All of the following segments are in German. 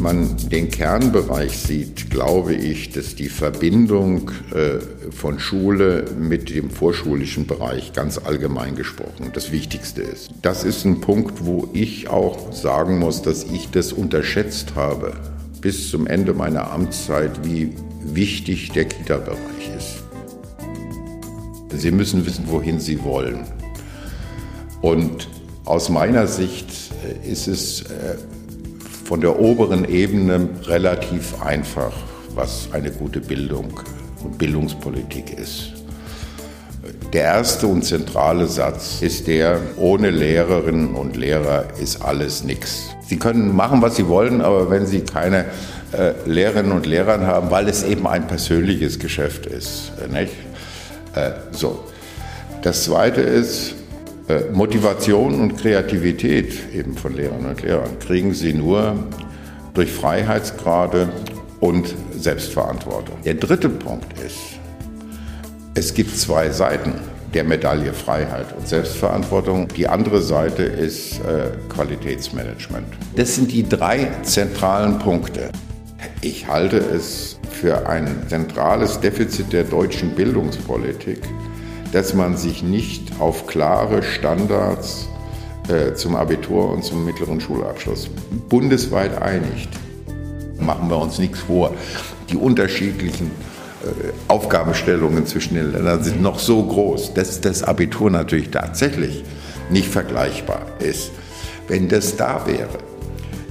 man den Kernbereich sieht, glaube ich, dass die Verbindung äh, von Schule mit dem vorschulischen Bereich ganz allgemein gesprochen das Wichtigste ist. Das ist ein Punkt, wo ich auch sagen muss, dass ich das unterschätzt habe bis zum Ende meiner Amtszeit, wie wichtig der Kita-Bereich ist. Sie müssen wissen, wohin Sie wollen. Und aus meiner Sicht äh, ist es äh, von der oberen Ebene relativ einfach, was eine gute Bildung und Bildungspolitik ist. Der erste und zentrale Satz ist der, ohne Lehrerinnen und Lehrer ist alles nichts. Sie können machen, was Sie wollen, aber wenn Sie keine äh, Lehrerinnen und Lehrer haben, weil es eben ein persönliches Geschäft ist. Äh, nicht? Äh, so. Das Zweite ist, Motivation und Kreativität eben von Lehrern und Lehrern kriegen sie nur durch Freiheitsgrade und Selbstverantwortung. Der dritte Punkt ist, es gibt zwei Seiten der Medaille Freiheit und Selbstverantwortung. Die andere Seite ist äh, Qualitätsmanagement. Das sind die drei zentralen Punkte. Ich halte es für ein zentrales Defizit der deutschen Bildungspolitik, dass man sich nicht auf klare Standards äh, zum Abitur und zum mittleren Schulabschluss bundesweit einigt. Machen wir uns nichts vor. Die unterschiedlichen äh, Aufgabenstellungen zwischen den Ländern sind noch so groß, dass das Abitur natürlich tatsächlich nicht vergleichbar ist. Wenn das da wäre,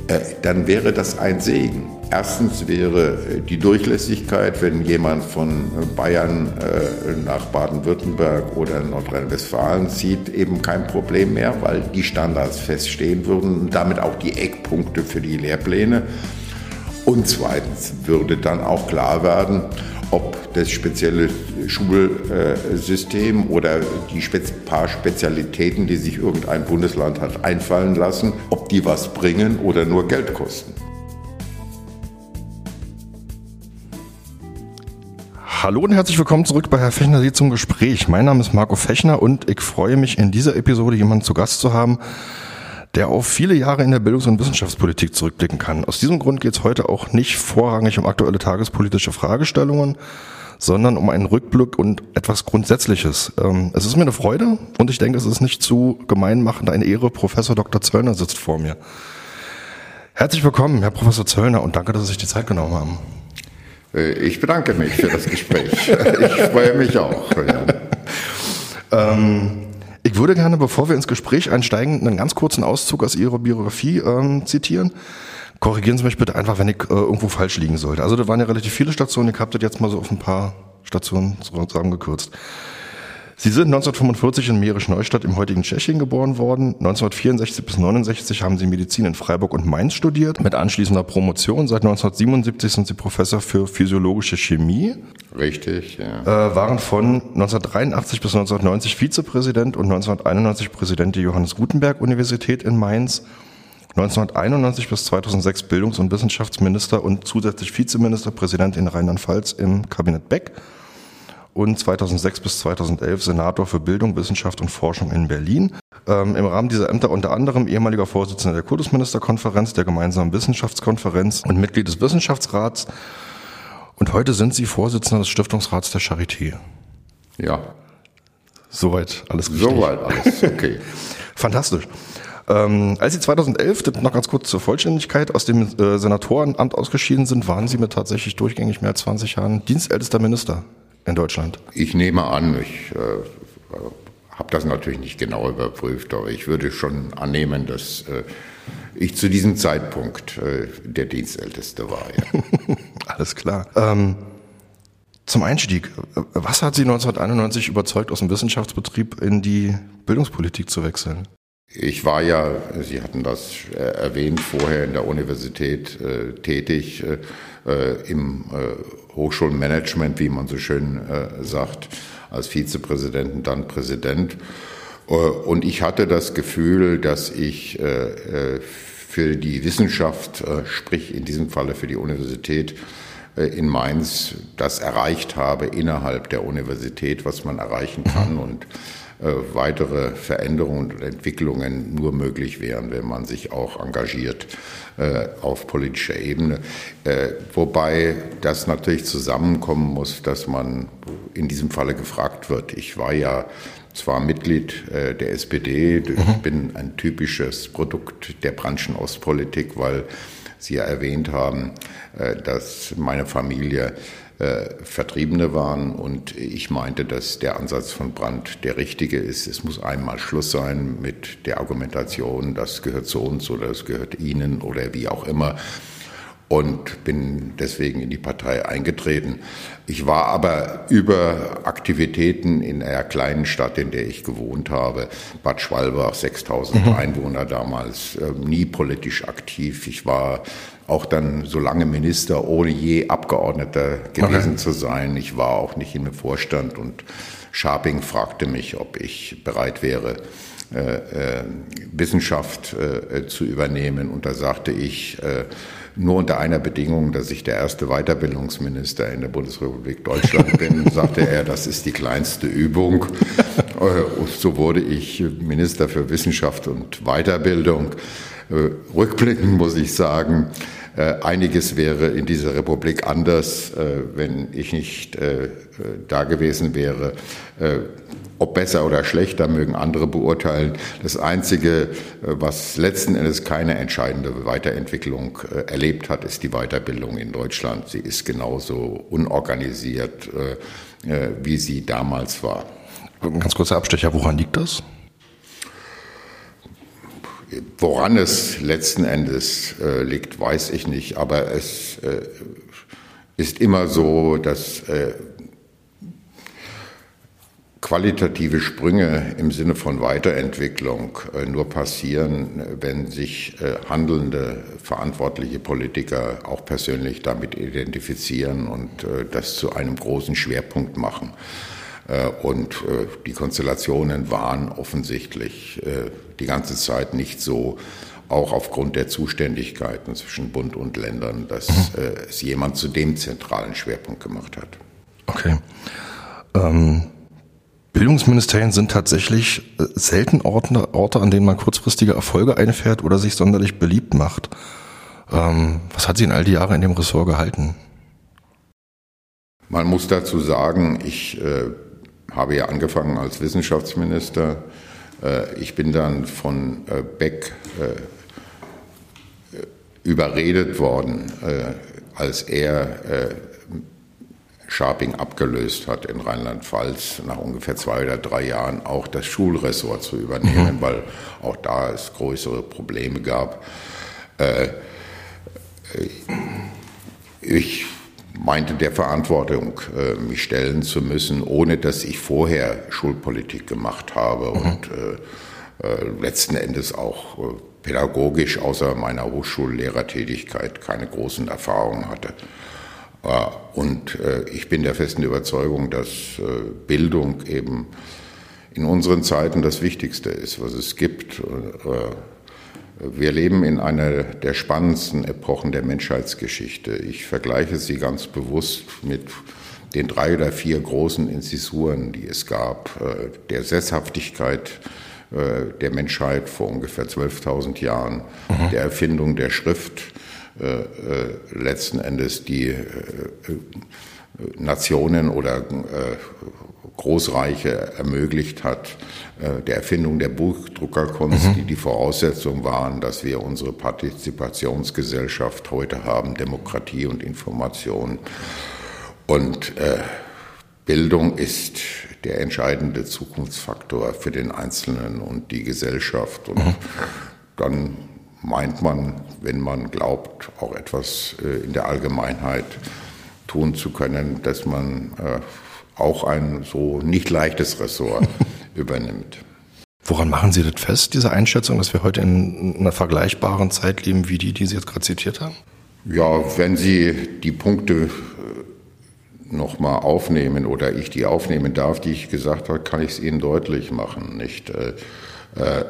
äh, dann wäre das ein Segen. Erstens wäre äh, die Durchlässigkeit, wenn jemand von Bayern äh, nach Baden-Württemberg oder Nordrhein-Westfalen zieht, eben kein Problem mehr, weil die Standards feststehen würden und damit auch die Eckpunkte für die Lehrpläne. Und zweitens würde dann auch klar werden, ob das spezielle Schulsystem oder die paar Spezialitäten, die sich irgendein Bundesland hat einfallen lassen, ob die was bringen oder nur Geld kosten. Hallo und herzlich willkommen zurück bei Herr Fechner Sie zum Gespräch. Mein Name ist Marco Fechner und ich freue mich in dieser Episode jemanden zu Gast zu haben, der auf viele Jahre in der Bildungs- und Wissenschaftspolitik zurückblicken kann. Aus diesem Grund geht es heute auch nicht vorrangig um aktuelle tagespolitische Fragestellungen, sondern um einen Rückblick und etwas Grundsätzliches. Ähm, es ist mir eine Freude und ich denke, es ist nicht zu gemeinmachend eine Ehre. Professor Dr. Zöllner sitzt vor mir. Herzlich willkommen, Herr Professor Zöllner, und danke, dass Sie sich die Zeit genommen haben. Äh, ich bedanke mich für das Gespräch. ich freue mich auch. Ja. ähm, ich würde gerne, bevor wir ins Gespräch einsteigen, einen ganz kurzen Auszug aus Ihrer Biografie ähm, zitieren. Korrigieren Sie mich bitte einfach, wenn ich äh, irgendwo falsch liegen sollte. Also da waren ja relativ viele Stationen, ich habe das jetzt mal so auf ein paar Stationen zusammengekürzt. Sie sind 1945 in Mährisch-Neustadt im heutigen Tschechien geboren worden. 1964 bis 1969 haben Sie Medizin in Freiburg und Mainz studiert, mit anschließender Promotion. Seit 1977 sind Sie Professor für physiologische Chemie. Richtig, ja. Äh, waren von 1983 bis 1990 Vizepräsident und 1991 Präsident der Johannes Gutenberg Universität in Mainz. 1991 bis 2006 Bildungs- und Wissenschaftsminister und zusätzlich Vizeministerpräsident in Rheinland-Pfalz im Kabinett Beck und 2006 bis 2011 Senator für Bildung, Wissenschaft und Forschung in Berlin. Ähm, Im Rahmen dieser Ämter unter anderem ehemaliger Vorsitzender der Kultusministerkonferenz, der gemeinsamen Wissenschaftskonferenz und Mitglied des Wissenschaftsrats. Und heute sind Sie Vorsitzender des Stiftungsrats der Charité. Ja. Soweit alles richtig. Soweit alles, okay. Fantastisch. Ähm, als Sie 2011, noch ganz kurz zur Vollständigkeit, aus dem äh, Senatorenamt ausgeschieden sind, waren Sie mit tatsächlich durchgängig mehr als 20 Jahren dienstältester Minister in Deutschland? Ich nehme an, ich äh, habe das natürlich nicht genau überprüft, aber ich würde schon annehmen, dass äh, ich zu diesem Zeitpunkt äh, der Dienstälteste war. Ja. Alles klar. Ähm, zum Einstieg, was hat Sie 1991 überzeugt, aus dem Wissenschaftsbetrieb in die Bildungspolitik zu wechseln? Ich war ja, Sie hatten das äh, erwähnt, vorher in der Universität äh, tätig, äh, äh im äh, Hochschulmanagement, wie man so schön äh, sagt, als Vizepräsident und dann Präsident. und ich hatte das Gefühl, dass ich für die Wissenschaft, sprich in diesem Falle für die Universität, in Mainz das erreicht habe innerhalb der Universität, was man erreichen kann und weitere Veränderungen und Entwicklungen nur möglich wären, wenn man sich auch engagiert auf politischer Ebene. Wobei das natürlich zusammenkommen muss, dass man in diesem Falle gefragt wird. Ich war ja zwar Mitglied äh, der SPD, ich mhm. bin ein typisches Produkt der Branchenostpolitik, weil Sie ja erwähnt haben, äh, dass meine Familie äh, Vertriebene waren und ich meinte, dass der Ansatz von Brandt der richtige ist. Es muss einmal Schluss sein mit der Argumentation, das gehört zu uns oder es gehört Ihnen oder wie auch immer und bin deswegen in die Partei eingetreten. Ich war aber über Aktivitäten in einer kleinen Stadt, in der ich gewohnt habe, Bad Schwalbach, 6000 mhm. Einwohner damals, äh, nie politisch aktiv. Ich war auch dann so lange Minister, ohne je Abgeordneter gewesen okay. zu sein. Ich war auch nicht in im Vorstand und Scharping fragte mich, ob ich bereit wäre, äh, äh, Wissenschaft äh, zu übernehmen. Und da sagte ich, äh, nur unter einer Bedingung, dass ich der erste Weiterbildungsminister in der Bundesrepublik Deutschland bin, sagte er, das ist die kleinste Übung. Äh, so wurde ich Minister für Wissenschaft und Weiterbildung. Äh, rückblickend muss ich sagen, äh, einiges wäre in dieser Republik anders, wenn ich nicht da gewesen wäre. Ob besser oder schlechter, mögen andere beurteilen. Das Einzige, äh, was letzten Endes keine entscheidende Weiterentwicklung äh, erlebt hat, ist die Weiterbildung in Deutschland. Sie ist genauso unorganisiert, äh, wie sie damals war. Ganz kurzer Abstecher, woran liegt das? Woran es letzten Endes liegt, weiß ich nicht. Aber es ist immer so, dass qualitative Sprünge im Sinne von Weiterentwicklung äh, nur passieren, wenn sich äh, handelnde, verantwortliche Politiker auch persönlich damit identifizieren und äh, das zu einem großen Schwerpunkt machen. Und die Konstellationen waren offensichtlich die ganze Zeit nicht so, auch aufgrund der Zuständigkeiten zwischen Bund und Ländern, dass mhm. es jemand zu dem zentralen Schwerpunkt gemacht hat. Okay. Ähm Bildungsministerien sind tatsächlich äh, selten Orte, Orte, an denen man kurzfristige Erfolge einfährt oder sich sonderlich beliebt macht. Ähm, was hat Sie in all die Jahre in dem Ressort gehalten? Man muss dazu sagen, ich äh, habe ja angefangen als Wissenschaftsminister. Äh, ich bin dann von äh, Beck äh, überredet worden, als er Scharping abgelöst hat in Rheinland-Pfalz nach ungefähr zwei oder drei Jahren auch das Schulressort zu übernehmen, mhm. weil auch da es größere Probleme gab. Ich meinte der Verantwortung, äh, mich stellen zu müssen, ohne dass ich vorher Schulpolitik gemacht habe mhm. und äh, letzten Endes auch pädagogisch außer meiner Hochschullehrertätigkeit keine großen Erfahrungen hatte. Äh, und äh, ich bin der festen Überzeugung, dass äh, Bildung eben in unseren Zeiten das Wichtigste ist, was es gibt. Wir leben in einer der spannendsten Epochen der Menschheitsgeschichte. Ich vergleiche sie ganz bewusst mit den drei oder vier großen Inzisuren, die es gab, der Sesshaftigkeit der Menschheit vor ungefähr 12.000 Jahren, mhm. der Erfindung der Schrift, äh, äh, letzten Endes die äh, Nationen oder Großreiche ermöglicht hat, der Erfindung der Buchdruckerkunst, mhm. die die Voraussetzung waren, dass wir unsere Partizipationsgesellschaft heute haben, Demokratie und Information. Und äh, Bildung ist der entscheidende Zukunftsfaktor für den Einzelnen und die Gesellschaft. Und mhm. dann meint man, wenn man glaubt, auch etwas äh, in der Allgemeinheit tun zu können, dass man äh, auch ein so nicht leichtes Ressort übernimmt. Woran machen Sie das fest, diese Einschätzung, dass wir heute in einer vergleichbaren Zeit leben wie die, die Sie jetzt gerade zitiert haben? Ja, wenn Sie die Punkte äh, nochmal aufnehmen oder ich die aufnehmen darf, die ich gesagt habe, kann ich es Ihnen deutlich machen. Nicht? Äh, äh,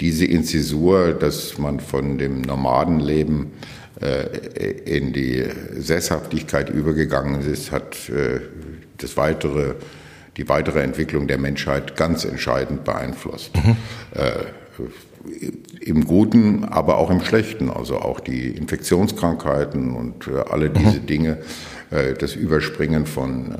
diese Inzisur, dass man von dem Nomadenleben in die Sesshaftigkeit übergegangen ist, hat das weitere, die weitere Entwicklung der Menschheit ganz entscheidend beeinflusst. Mhm. Im Guten, aber auch im Schlechten, also auch die Infektionskrankheiten und alle diese mhm. Dinge, das Überspringen von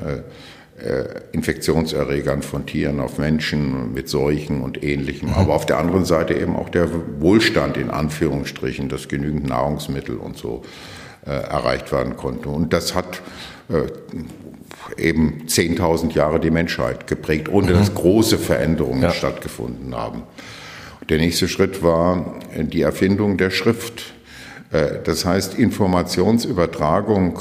äh, Infektionserregern von Tieren auf Menschen mit Seuchen und ähnlichem. Aber auf der anderen Seite eben auch der Wohlstand in Anführungsstrichen, dass genügend Nahrungsmittel und so äh, erreicht werden konnte. Und das hat äh, eben 10.000 Jahre die Menschheit geprägt, ohne dass mhm. große Veränderungen ja. stattgefunden haben. Der nächste Schritt war die Erfindung der Schrift. Äh, das heißt, Informationsübertragung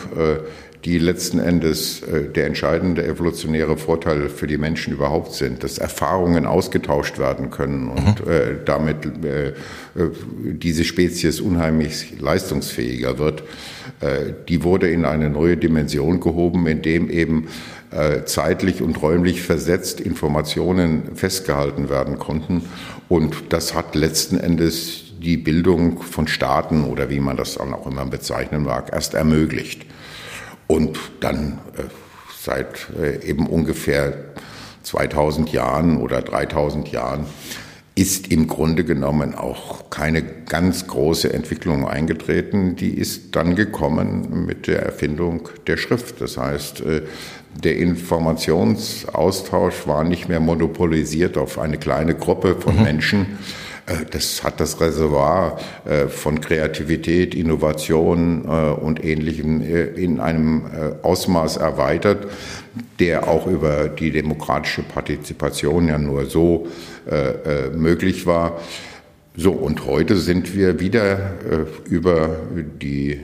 die letzten Endes äh, der entscheidende evolutionäre Vorteil für die Menschen überhaupt sind, dass Erfahrungen ausgetauscht werden können und mhm. äh, damit äh, diese Spezies unheimlich leistungsfähiger wird, die wurde in eine neue Dimension gehoben, indem eben zeitlich und räumlich versetzt Informationen festgehalten werden konnten. Und das hat letzten Endes die Bildung von Staaten oder wie man das dann auch immer bezeichnen mag, erst ermöglicht. Und dann äh, seit äh, eben ungefähr 2000 Jahren oder 3000 Jahren ist im Grunde genommen auch keine ganz große Entwicklung eingetreten. Die ist dann gekommen mit der Erfindung der Schrift. Das heißt, äh, der Informationsaustausch war nicht mehr monopolisiert auf eine kleine Gruppe von mhm. Menschen, das hat das Reservoir äh, von Kreativität, Innovation äh, und Ähnlichem in einem Ausmaß erweitert, der auch über die demokratische Partizipation ja nur so möglich war. So, und heute sind wir wieder über die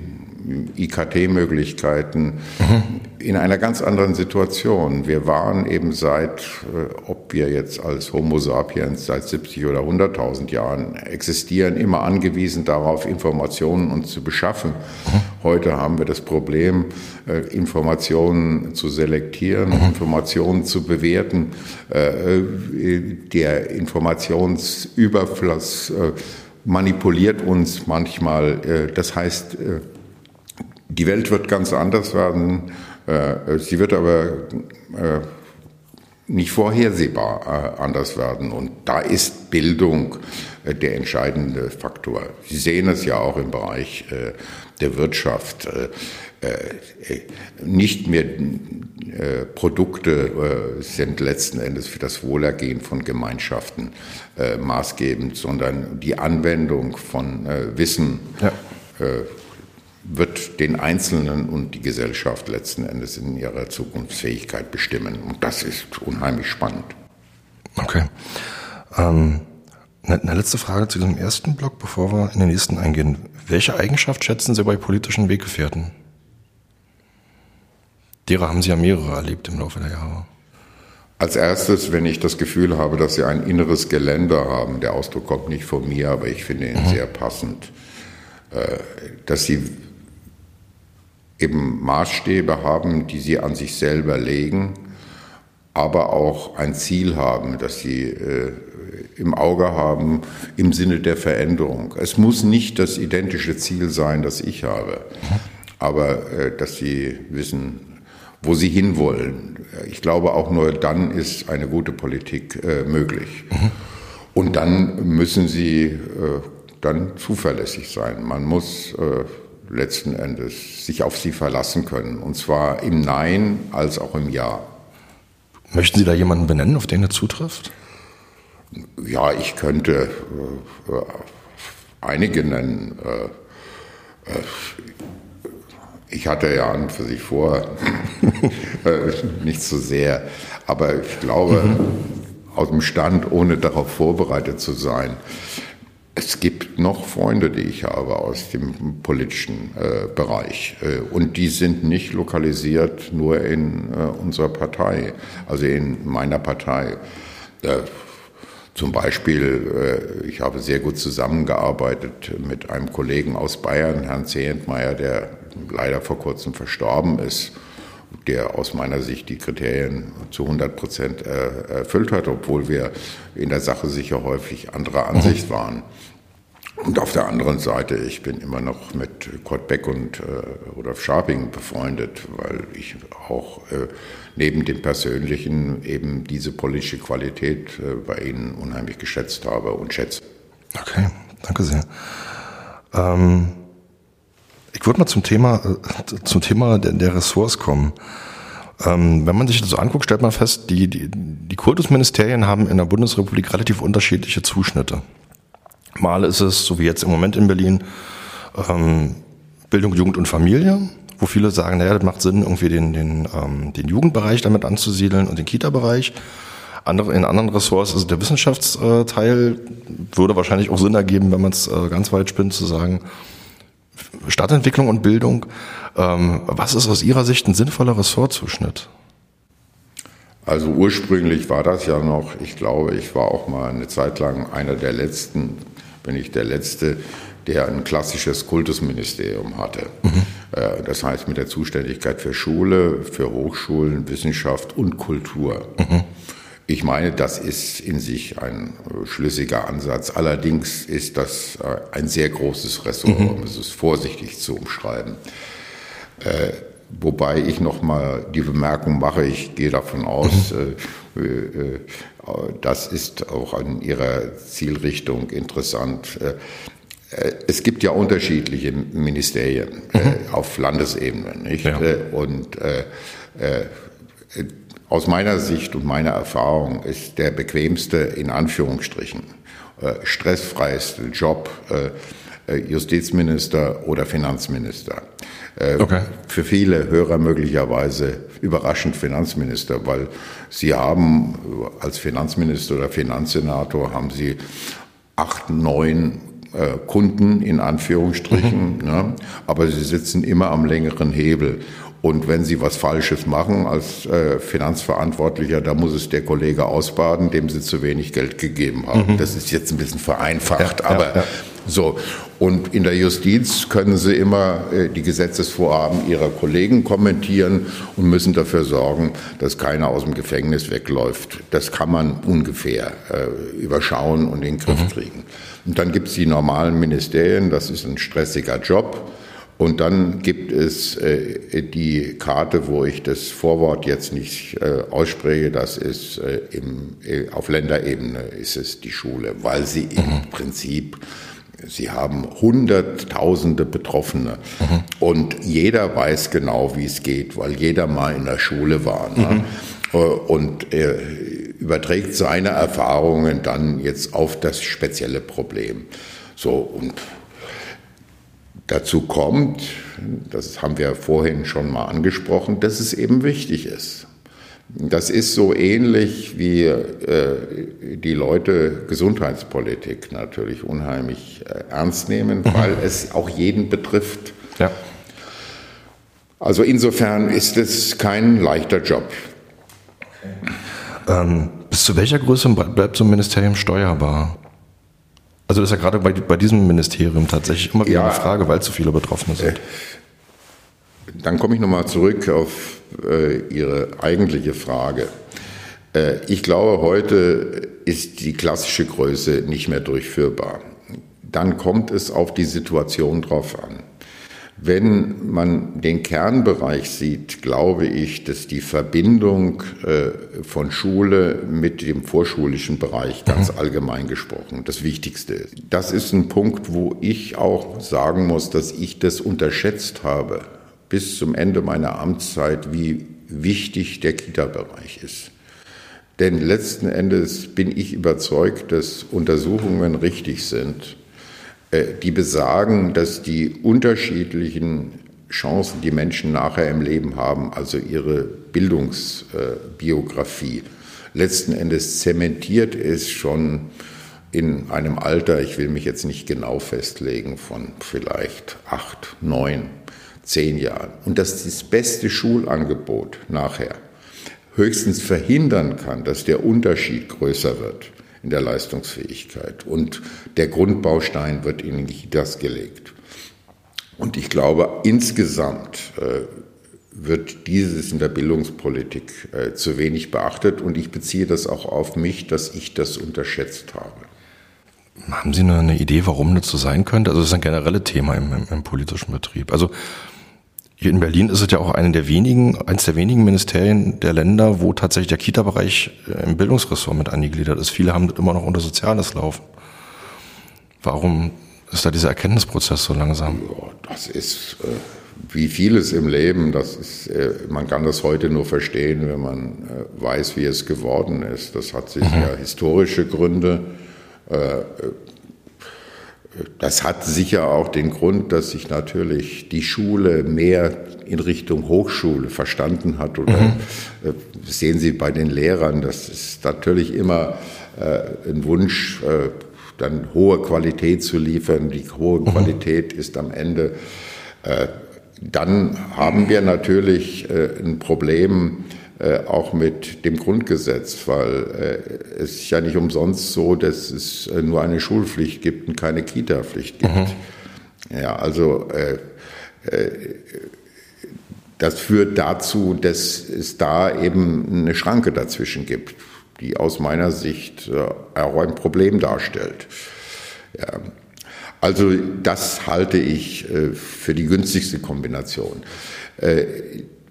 IKT-Möglichkeiten mhm. in einer ganz anderen Situation. Wir waren eben seit, äh, ob wir jetzt als Homo sapiens seit 70 oder 100.000 Jahren existieren, immer angewiesen darauf, Informationen uns zu beschaffen. Mhm. Heute haben wir das Problem, äh, Informationen zu selektieren, mhm. Informationen zu bewerten. Äh, der Informationsüberfluss manipuliert uns manchmal. Das heißt, die Welt wird ganz anders werden. Äh, sie wird aber äh, nicht vorhersehbar äh, anders werden. Und da ist Bildung der entscheidende Faktor. Sie sehen es ja auch im Bereich der Wirtschaft. Nicht mehr Produkte sind letzten Endes für das Wohlergehen von Gemeinschaften maßgebend, sondern die Anwendung von Wissen. Ja wird den Einzelnen und die Gesellschaft letzten Endes in ihrer Zukunftsfähigkeit bestimmen. Und das ist unheimlich spannend. Okay. Ähm, eine letzte Frage zu diesem ersten Block, bevor wir in den nächsten eingehen. Welche Eigenschaft schätzen Sie bei politischen Weggefährten? Derer haben Sie ja mehrere erlebt im Laufe der Jahre. Als erstes, wenn ich das Gefühl habe, dass sie ein inneres Geländer haben, der Ausdruck kommt nicht von mir, aber ich finde ihn mhm. sehr passend, äh, dass sie eben Maßstäbe haben, die sie an sich selber legen, aber auch ein Ziel haben, das sie äh, im Auge haben im Sinne der Veränderung. Es muss nicht das identische Ziel sein, das ich habe, aber äh, dass sie wissen, wo sie hinwollen. Ich glaube, auch nur dann ist eine gute Politik äh, möglich. Und dann müssen sie äh, dann zuverlässig sein. Man muss äh, letzten Endes sich auf sie verlassen können. Und zwar im Nein als auch im Ja. Möchten Sie da jemanden benennen, auf den er zutrifft? Ja, ich könnte äh, äh einige nennen. Äh, äh, ich hatte ja an für sich vor, äh, nicht so sehr, aber ich glaube, mhm. aus dem Stand, ohne darauf vorbereitet zu sein, es gibt noch Freunde, die ich habe aus dem politischen äh, Bereich. Äh, und die sind nicht lokalisiert nur in äh, unserer Partei, also in meiner Partei. Äh, zum Beispiel, äh, ich habe sehr gut zusammengearbeitet mit einem Kollegen aus Bayern, Herrn Zehentmeier, der leider vor kurzem verstorben ist der aus meiner Sicht die Kriterien zu 100 Prozent erfüllt hat, obwohl wir in der Sache sicher häufig anderer Ansicht waren. Und auf der anderen Seite, ich bin immer noch mit Kurt Beck und äh, Rudolf Scharping befreundet, weil ich auch äh, neben dem Persönlichen eben diese politische Qualität äh, bei Ihnen unheimlich geschätzt habe und schätze. Okay, danke sehr. Ähm, ich würde mal zum Thema, äh, zum Thema der, der Ressorts kommen. Ähm, wenn man sich das so anguckt, stellt man fest, die, die, die Kultusministerien haben in der Bundesrepublik relativ unterschiedliche Zuschnitte. Mal ist es, so wie jetzt im Moment in Berlin, ähm, Bildung, Jugend und Familie, wo viele sagen, naja, das macht Sinn, irgendwie den, den, ähm, den Jugendbereich damit anzusiedeln und den Kita-Bereich. Andere, in anderen Ressorts ist der Wissenschaftsteil, würde wahrscheinlich auch Sinn ergeben, wenn man es äh, ganz weit spinnt, zu sagen, Stadtentwicklung und Bildung. Ähm, was ist aus Ihrer Sicht ein sinnvoller Ressortzuschnitt? Also ursprünglich war das ja noch, ich glaube, ich war auch mal eine Zeit lang einer der letzten, wenn nicht der letzte, der ein klassisches Kultusministerium hatte. Mhm. Äh, das heißt mit der Zuständigkeit für Schule, für Hochschulen, Wissenschaft und Kultur. Mhm. Ich meine, das ist in sich ein äh, schlüssiger Ansatz. Allerdings ist das äh, ein sehr großes Ressort, mhm. um es vorsichtig zu umschreiben. Wobei ich noch mal die Bemerkung mache, ich gehe davon aus, mhm. äh, das ist auch an Ihrer Zielrichtung interessant. Es gibt ja unterschiedliche Ministerien mhm. auf Landesebene, nicht? Ja. Und aus meiner Sicht und meiner Erfahrung ist der bequemste, in Anführungsstrichen, stressfreiste Job Justizminister oder Finanzminister. Äh, okay. Für viele Hörer möglicherweise überraschend Finanzminister, weil sie haben als Finanzminister oder Finanzsenator haben sie acht, neun äh, Kunden in Anführungsstrichen, mhm. ne? aber sie sitzen immer am längeren Hebel. Und wenn Sie was Falsches machen als äh, Finanzverantwortlicher, da muss es der Kollege ausbaden, dem Sie zu wenig Geld gegeben haben. Mhm. Das ist jetzt ein bisschen vereinfacht, ja, aber ja, ja. so. Und in der Justiz können Sie immer äh, die Gesetzesvorhaben Ihrer Kollegen kommentieren und müssen dafür sorgen, dass keiner aus dem Gefängnis wegläuft. Das kann man ungefähr äh, überschauen und in den Griff mhm. kriegen. Und dann gibt es die normalen Ministerien, das ist ein stressiger Job. Und dann gibt es äh, die Karte, wo ich das Vorwort jetzt nicht äh, ausspreche, das ist äh, im, äh, auf Länderebene ist es die Schule, weil sie mhm. im Prinzip Sie haben Hunderttausende Betroffene mhm. und jeder weiß genau, wie es geht, weil jeder mal in der Schule war. Ne? Mhm. Und er überträgt seine Erfahrungen dann jetzt auf das spezielle Problem. So, und dazu kommt, das haben wir vorhin schon mal angesprochen, dass es eben wichtig ist. Das ist so ähnlich wie äh, die Leute Gesundheitspolitik natürlich unheimlich äh, ernst nehmen, mhm. weil es auch jeden betrifft. Ja. Also insofern ist es kein leichter Job. Ähm, bis zu welcher Größe bleibt so ein Ministerium steuerbar? Also das ist ja gerade bei, bei diesem Ministerium tatsächlich immer wieder ja, eine Frage, weil zu viele Betroffene sind. Äh, dann komme ich nochmal zurück auf äh, Ihre eigentliche Frage. Äh, ich glaube, heute ist die klassische Größe nicht mehr durchführbar. Dann kommt es auf die Situation drauf an. Wenn man den Kernbereich sieht, glaube ich, dass die Verbindung äh, von Schule mit dem vorschulischen Bereich ganz mhm. allgemein gesprochen das Wichtigste ist. Das ist ein Punkt, wo ich auch sagen muss, dass ich das unterschätzt habe bis zum Ende meiner Amtszeit, wie wichtig der Kita-Bereich ist. Denn letzten Endes bin ich überzeugt, dass Untersuchungen richtig sind, die besagen, dass die unterschiedlichen Chancen, die Menschen nachher im Leben haben, also ihre Bildungsbiografie, letzten Endes zementiert ist schon in einem Alter, ich will mich jetzt nicht genau festlegen, von vielleicht acht, neun zehn Jahren. Und dass das beste Schulangebot nachher höchstens verhindern kann, dass der Unterschied größer wird in der Leistungsfähigkeit und der Grundbaustein wird in das gelegt. Und ich glaube, insgesamt äh, wird dieses in der Bildungspolitik äh, zu wenig beachtet und ich beziehe das auch auf mich, dass ich das unterschätzt habe. Haben Sie eine Idee, warum das so sein könnte? Also das ist ein generelles Thema im, im, im politischen Betrieb. Also hier in Berlin ist es ja auch eine der wenigen, eines der wenigen Ministerien der Länder, wo tatsächlich der Kita-Bereich äh, im Bildungsressort mit angegliedert ist. Viele haben das immer noch unter Soziales laufen. Warum ist da dieser Erkenntnisprozess so langsam? Das ist äh, wie vieles im Leben. Das ist, äh, man kann das heute nur verstehen, wenn man weiß, wie es geworden ist. Das hat sich mhm. ja historische Gründe. Das hat sicher auch den Grund, dass sich natürlich die Schule mehr in Richtung Hochschule verstanden hat. Oder mhm. Äh, sehen Sie bei den Lehrern, das ist natürlich immer äh, ein Wunsch, äh, dann hohe Qualität zu liefern. Die hohe mhm. Qualität ist am Ende. Äh, dann haben wir natürlich äh, ein Problem, auch mit dem Grundgesetz, weil äh, es ist ja nicht umsonst so, dass es äh, nur eine Schulpflicht gibt und keine Kita-Pflicht gibt. Mhm. Ja, also äh, äh, das führt dazu, dass es da eben eine Schranke dazwischen gibt, die aus meiner Sicht äh, auch ein Problem darstellt. Ja. Also das halte ich für die günstigste Kombination.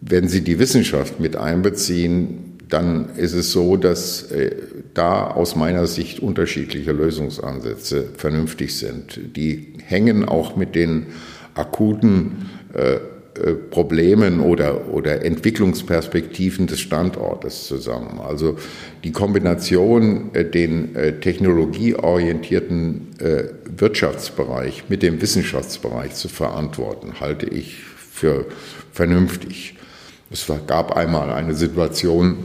Wenn Sie die Wissenschaft mit einbeziehen, dann ist es so, dass äh, da aus meiner Sicht unterschiedliche Lösungsansätze vernünftig sind. Die hängen auch mit den akuten äh, äh, Problemen oder, oder Entwicklungsperspektiven des Standortes zusammen. Also die Kombination, den technologieorientierten Wirtschaftsbereich mit dem Wissenschaftsbereich zu verantworten, halte ich für vernünftig. Es gab einmal eine Situation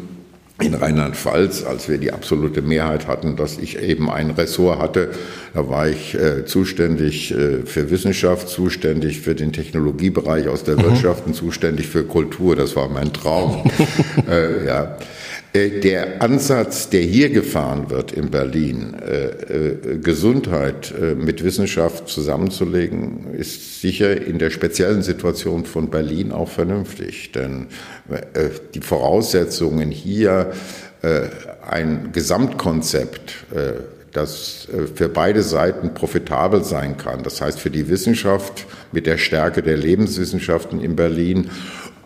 in Rheinland-Pfalz, als wir die absolute Mehrheit hatten, dass ich eben ein Ressort hatte. Da war ich äh, zuständig äh, für Wissenschaft, zuständig für den Technologiebereich aus der mhm. Wirtschaft und zuständig für Kultur. Das war mein Traum. äh, ja. Äh, der Ansatz, der hier gefahren wird in Berlin, äh, äh, Gesundheit mit Wissenschaft zusammenzulegen, ist sicher in der speziellen Situation von Berlin auch vernünftig. Denn die Voraussetzungen hier, ein Gesamtkonzept, das für beide Seiten profitabel sein kann, das heißt für die Wissenschaft mit der Stärke der Lebenswissenschaften in Berlin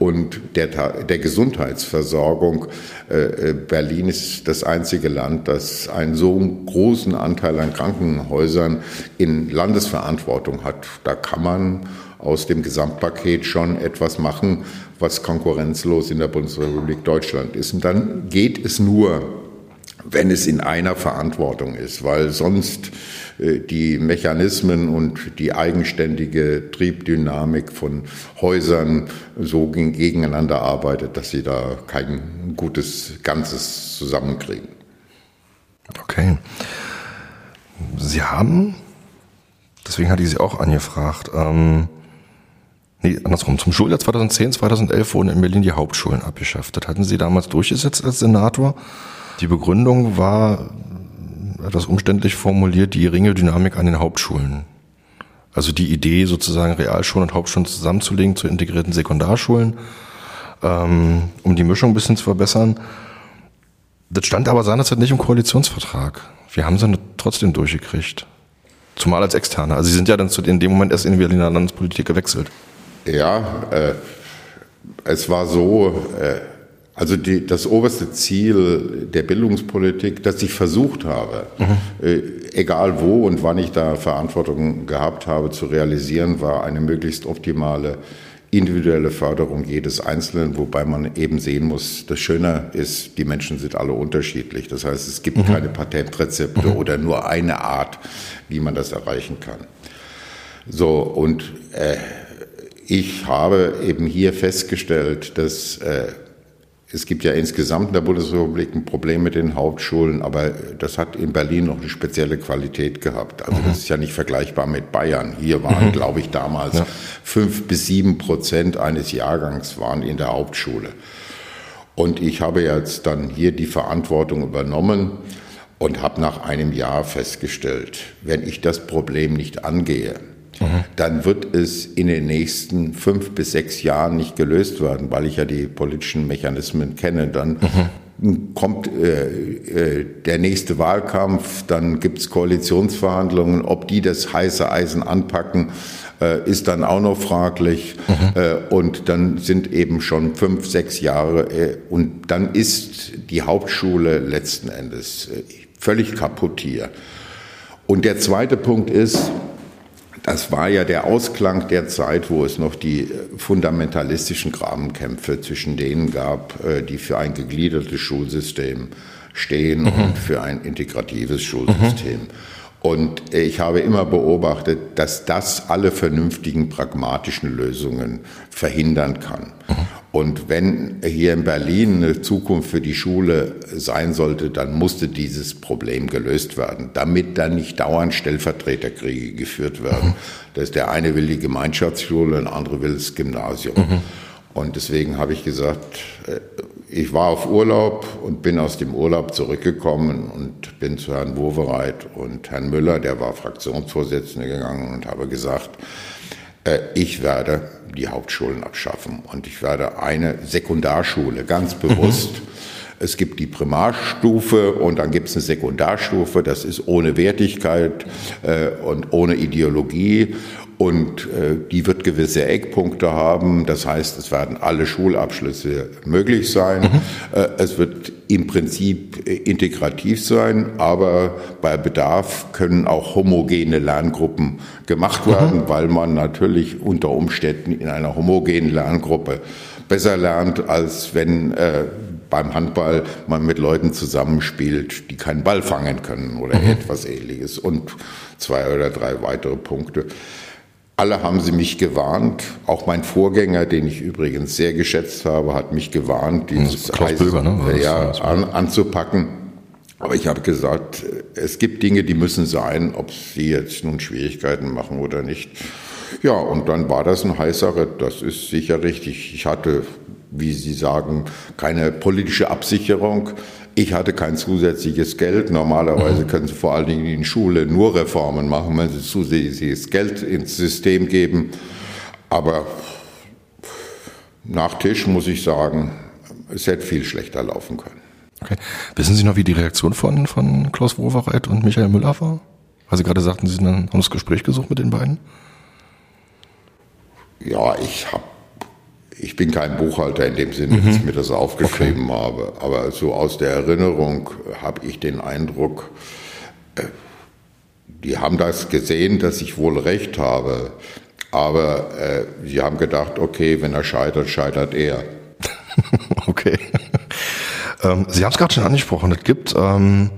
und der, der Gesundheitsversorgung. Äh, äh, Berlin ist das einzige Land, das einen so großen Anteil an Krankenhäusern in Landesverantwortung hat. Da kann man aus dem Gesamtpaket schon etwas machen, was konkurrenzlos in der Bundesrepublik Deutschland ist. Und dann geht es nur, wenn es in einer Verantwortung ist, weil sonst äh, die Mechanismen und die eigenständige Triebdynamik von Häusern so gegeneinander arbeitet, dass sie da kein gutes Ganzes zusammenkriegen. Okay. Sie haben, deswegen hatte ich Sie auch angefragt, ähm, nee, andersrum, zum Schuljahr 2010, 2011 wurden in Berlin die Hauptschulen abgeschafft. Das hatten Sie damals durchgesetzt als Senator. Die Begründung war etwas umständlich formuliert, die geringe Dynamik an den Hauptschulen. Also die Idee, sozusagen Realschulen und Hauptschulen zusammenzulegen zu integrierten Sekundarschulen, ähm, um die Mischung ein bisschen zu verbessern. Das stand aber seinerzeit nicht im Koalitionsvertrag. Wir haben sie trotzdem durchgekriegt. Zumal als Externe. Also sie sind ja dann in dem Moment erst in die Berliner Landespolitik gewechselt. Ja, äh, es war so, äh, also die, das oberste Ziel der Bildungspolitik, das ich versucht habe, mhm. äh, egal wo und wann ich da Verantwortung gehabt habe, zu realisieren, war eine möglichst optimale individuelle Förderung jedes Einzelnen, wobei man eben sehen muss, das Schöne ist, die Menschen sind alle unterschiedlich. Das heißt, es gibt mhm. keine Patentrezepte mhm. oder nur eine Art, wie man das erreichen kann. So, und äh, ich habe eben hier festgestellt, dass äh, es gibt ja insgesamt in der Bundesrepublik ein Problem mit den Hauptschulen, aber das hat in Berlin noch eine spezielle Qualität gehabt. Also mhm. das ist ja nicht vergleichbar mit Bayern. Hier waren, mhm. glaube ich, damals ja. fünf bis sieben Prozent eines Jahrgangs waren in der Hauptschule. Und ich habe jetzt dann hier die Verantwortung übernommen und habe nach einem Jahr festgestellt, wenn ich das Problem nicht angehe, dann wird es in den nächsten fünf bis sechs Jahren nicht gelöst werden, weil ich ja die politischen Mechanismen kenne. Dann mhm. kommt äh, äh, der nächste Wahlkampf, dann gibt's Koalitionsverhandlungen. Ob die das heiße Eisen anpacken, äh, ist dann auch noch fraglich. Mhm. Äh, und dann sind eben schon fünf, sechs Jahre. Äh, und dann ist die Hauptschule letzten Endes äh, völlig kaputt hier. Und der zweite Punkt ist, das war ja der Ausklang der Zeit, wo es noch die äh, fundamentalistischen Grabenkämpfe zwischen denen gab, äh, die für ein gegliedertes Schulsystem stehen mhm. und für ein integratives Schulsystem. Mhm. Und ich habe immer beobachtet, dass das alle vernünftigen pragmatischen Lösungen verhindern kann. Und wenn hier in Berlin eine Zukunft für die Schule sein sollte, dann musste dieses Problem gelöst werden, damit dann nicht dauernd Stellvertreterkriege geführt werden. Mhm. Dass der eine will die Gemeinschaftsschule, der andere will das Gymnasium. Mhm. Und deswegen habe ich gesagt, äh, ich war auf Urlaub und bin aus dem Urlaub zurückgekommen und bin zu Herrn Wowereit und Herrn Müller, der war Fraktionsvorsitzender gegangen und habe gesagt, ich werde die Hauptschulen abschaffen und ich werde eine Sekundarschule ganz bewusst. Mhm. Es gibt die Primarstufe und dann gibt es eine Sekundarstufe, das ist ohne Wertigkeit äh, und ohne Ideologie und äh, die wird gewisse Eckpunkte haben. Das heißt, es werden alle Schulabschlüsse möglich sein. Mhm. Äh, es wird im Prinzip äh, integrativ sein, aber bei Bedarf können auch homogene Lerngruppen gemacht mhm. werden, mhm. weil man natürlich unter Umständen in einer homogenen Lerngruppe besser lernt, als wenn äh, beim Handball man mit Leuten zusammenspielt, die keinen Ball fangen können oder mhm. etwas ähnliches. Und zwei oder drei weitere Punkte. Alle haben sie mich gewarnt. Auch mein Vorgänger, den ich übrigens sehr geschätzt habe, hat mich gewarnt, dieses Eis ne? ja, an, anzupacken. Aber ich habe gesagt, es gibt Dinge, die müssen sein, ob sie jetzt nun Schwierigkeiten machen oder nicht. Ja, und dann war das ein heißer Ritt. Das ist sicher richtig. Ich hatte, wie Sie sagen, keine politische Absicherung. Ich hatte kein zusätzliches Geld. Normalerweise mhm. können Sie vor allen Dingen in Schule nur Reformen machen, wenn Sie zusätzliches Geld ins System geben. Aber nach Tisch muss ich sagen, es hätte viel schlechter laufen können. Okay. Wissen Sie noch, wie die Reaktion von, von Klaus Wowereit und Michael Müller war? Weil Sie gerade sagten, Sie haben das Gespräch gesucht mit den beiden? Ja, ich habe ich bin kein Buchhalter in dem Sinne, dass ich mhm. mir das aufgeschrieben okay. habe, aber so aus der Erinnerung habe ich den Eindruck, äh, die haben das gesehen, dass ich wohl recht habe, aber äh, sie haben gedacht, okay, wenn er scheitert, scheitert er. okay. Ähm, sie haben es gerade schon angesprochen, es gibt, ähm,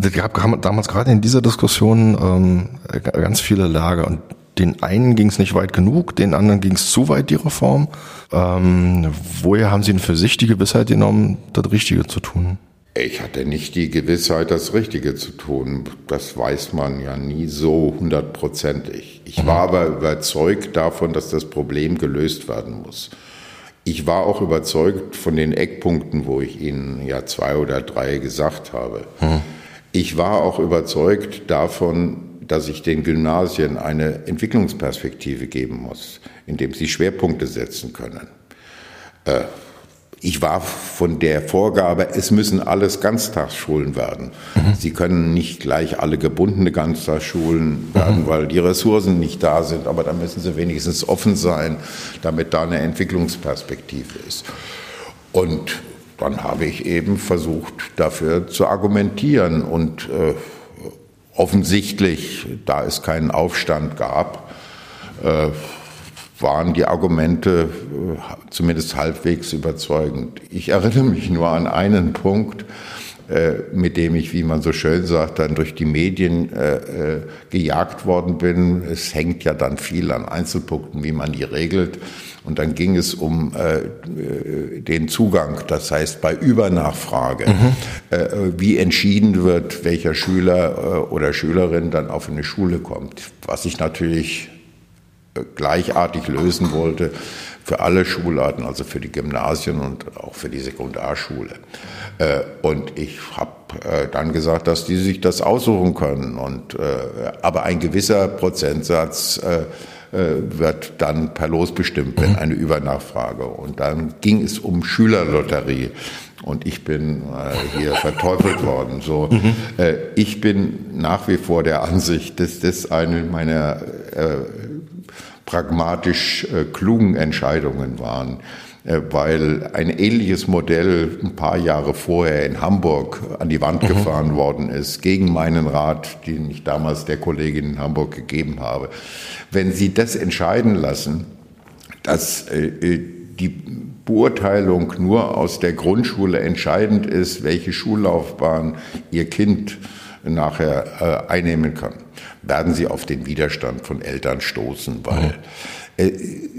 es gab damals gerade in dieser Diskussion ähm, ganz viele Lager und den einen ging es nicht weit genug, den anderen ging es zu weit, die Reform. Ähm, woher haben Sie denn für sich die Gewissheit genommen, das Richtige zu tun? Ich hatte nicht die Gewissheit, das Richtige zu tun. Das weiß man ja nie so hundertprozentig. Ich mhm. war aber überzeugt davon, dass das Problem gelöst werden muss. Ich war auch überzeugt von den Eckpunkten, wo ich Ihnen ja zwei oder drei gesagt habe. Mhm. Ich war auch überzeugt davon, dass ich den Gymnasien eine Entwicklungsperspektive geben muss, indem sie Schwerpunkte setzen können. Äh, ich war von der Vorgabe, es müssen alles Ganztagsschulen werden. Mhm. Sie können nicht gleich alle gebundene Ganztagsschulen werden, mhm. weil die Ressourcen nicht da sind, aber da müssen sie wenigstens offen sein, damit da eine Entwicklungsperspektive ist. Und dann habe ich eben versucht, dafür zu argumentieren und äh, offensichtlich, da es keinen Aufstand gab, äh, waren die Argumente äh, zumindest halbwegs überzeugend. Ich erinnere mich nur an einen Punkt, äh, mit dem ich, wie man so schön sagt, dann durch die Medien gejagt worden bin. Es hängt ja dann viel an Einzelpunkten, wie man die regelt. Und dann ging es um äh, den Zugang, das heißt bei Übernachfrage, mhm. äh, wie entschieden wird, welcher Schüler äh, oder Schülerin dann auf eine Schule kommt. Was ich natürlich gleichartig lösen wollte für alle Schularten, also für die Gymnasien und auch für die Sekundarschule. Äh, und ich habe äh, dann gesagt, dass die sich das aussuchen können. Und, äh, aber ein gewisser Prozentsatz wird dann per Los bestimmt, wenn mhm. eine Übernachfrage. Und dann ging es um Schülerlotterie. und ich bin äh, hier verteufelt worden. So, mhm. äh, ich bin nach wie vor der Ansicht, dass das eine meiner äh, pragmatisch äh, klugen Entscheidungen waren äh, weil ein ähnliches Modell ein paar Jahre vorher in Hamburg an die Wand mhm. gefahren worden ist, gegen meinen Rat, den ich damals der Kollegin in Hamburg gegeben habe. Wenn Sie das entscheiden lassen, dass äh, die Beurteilung nur aus der Grundschule entscheidend ist, welche Schullaufbahn Ihr Kind nachher äh, einnehmen kann, werden Sie auf den Widerstand von Eltern stoßen, weil. Äh,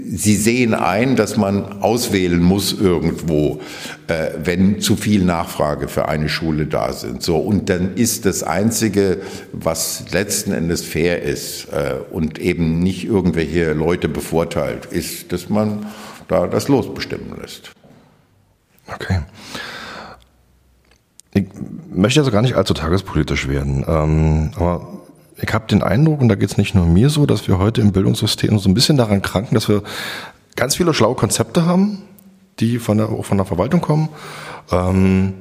Sie sehen ein, dass man auswählen muss irgendwo, äh, wenn zu viel Nachfrage für eine Schule da sind. So und dann ist das einzige, was letzten Endes fair ist äh, und eben nicht irgendwelche Leute bevorteilt, ist, dass man da das Los bestimmen lässt. Okay. Ich möchte also gar nicht allzu tagespolitisch werden, ähm, aber ich habe den Eindruck, und da geht es nicht nur mir so, dass wir heute im Bildungssystem so ein bisschen daran kranken, dass wir ganz viele schlaue Konzepte haben, die von der, von der Verwaltung kommen. Ähm,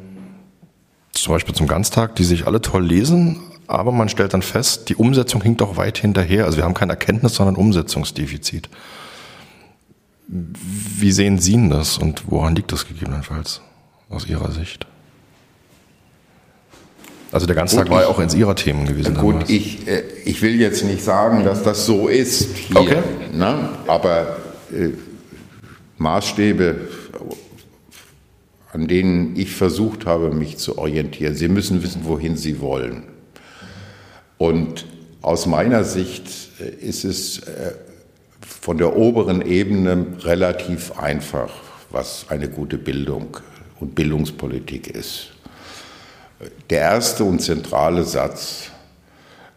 zum Beispiel zum Ganztag, die sich alle toll lesen, aber man stellt dann fest, die Umsetzung hinkt auch weit hinterher. Also wir haben kein Erkenntnis, sondern Umsetzungsdefizit. Wie sehen Sie das und woran liegt das gegebenenfalls aus Ihrer Sicht? Also der ganze Tag war ja auch ins Ihrer Themen gewesen. Gut, ich, äh, ich will jetzt nicht sagen, dass das so ist hier, okay. ne? aber äh, Maßstäbe, an denen ich versucht habe, mich zu orientieren, Sie müssen wissen, wohin Sie wollen. Und aus meiner Sicht äh, ist es äh, von der oberen Ebene relativ einfach, was eine gute Bildung und Bildungspolitik ist. Der erste und zentrale Satz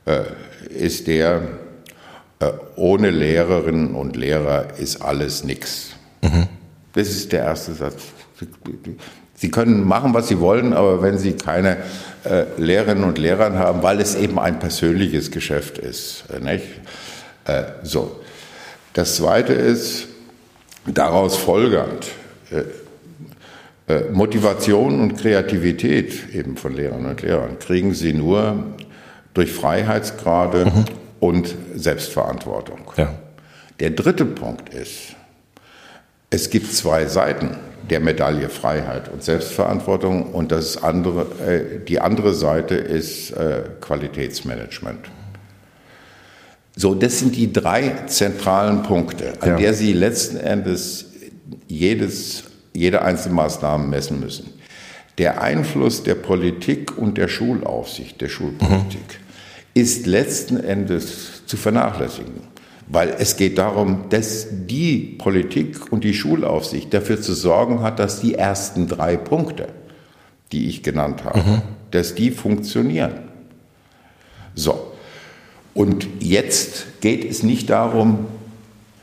äh, ist der, äh, ohne Lehrerinnen und Lehrer ist alles nichts. Mhm. Das ist der erste Satz. Sie können machen, was Sie wollen, aber wenn Sie keine äh, Lehrerinnen und Lehrer haben, weil es eben ein persönliches Geschäft ist. Äh, nicht? Äh, so. Das Zweite ist, daraus folgernd, äh, äh, Motivation und Kreativität eben von Lehrern und Lehrern kriegen sie nur durch Freiheitsgrade mhm. und Selbstverantwortung. Ja. Der dritte Punkt ist, es gibt zwei Seiten der Medaille Freiheit und Selbstverantwortung und das andere, äh, die andere Seite ist äh, Qualitätsmanagement. So, das sind die drei zentralen Punkte, an ja. der Sie letzten Endes jedes jede einzelne Maßnahme messen müssen. Der Einfluss der Politik und der Schulaufsicht, der Schulpolitik, mhm. ist letzten Endes zu vernachlässigen. Weil es geht darum, dass die Politik und die Schulaufsicht dafür zu sorgen hat, dass die ersten drei Punkte, die ich genannt habe, mhm. dass die funktionieren. So. Und jetzt geht es nicht darum,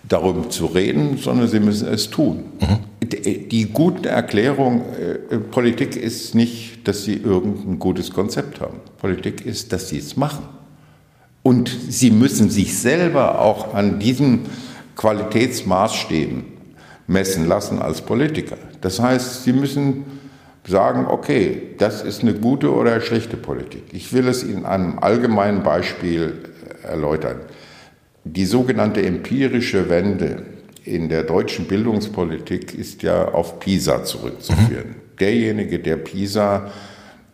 darum zu reden, sondern sie müssen es tun. Mhm die gute Erklärung, äh, Politik ist nicht, dass sie irgendein gutes Konzept haben. Politik ist, dass sie es machen. Und sie müssen sich selber auch an diesen Qualitätsmaßstäben messen lassen als Politiker. Das heißt, sie müssen sagen, okay, das ist eine gute oder schlechte Politik. Ich will es in einem allgemeinen Beispiel erläutern. Die sogenannte empirische Wende in der deutschen Bildungspolitik ist ja auf PISA zurückzuführen. Mhm. Derjenige, der PISA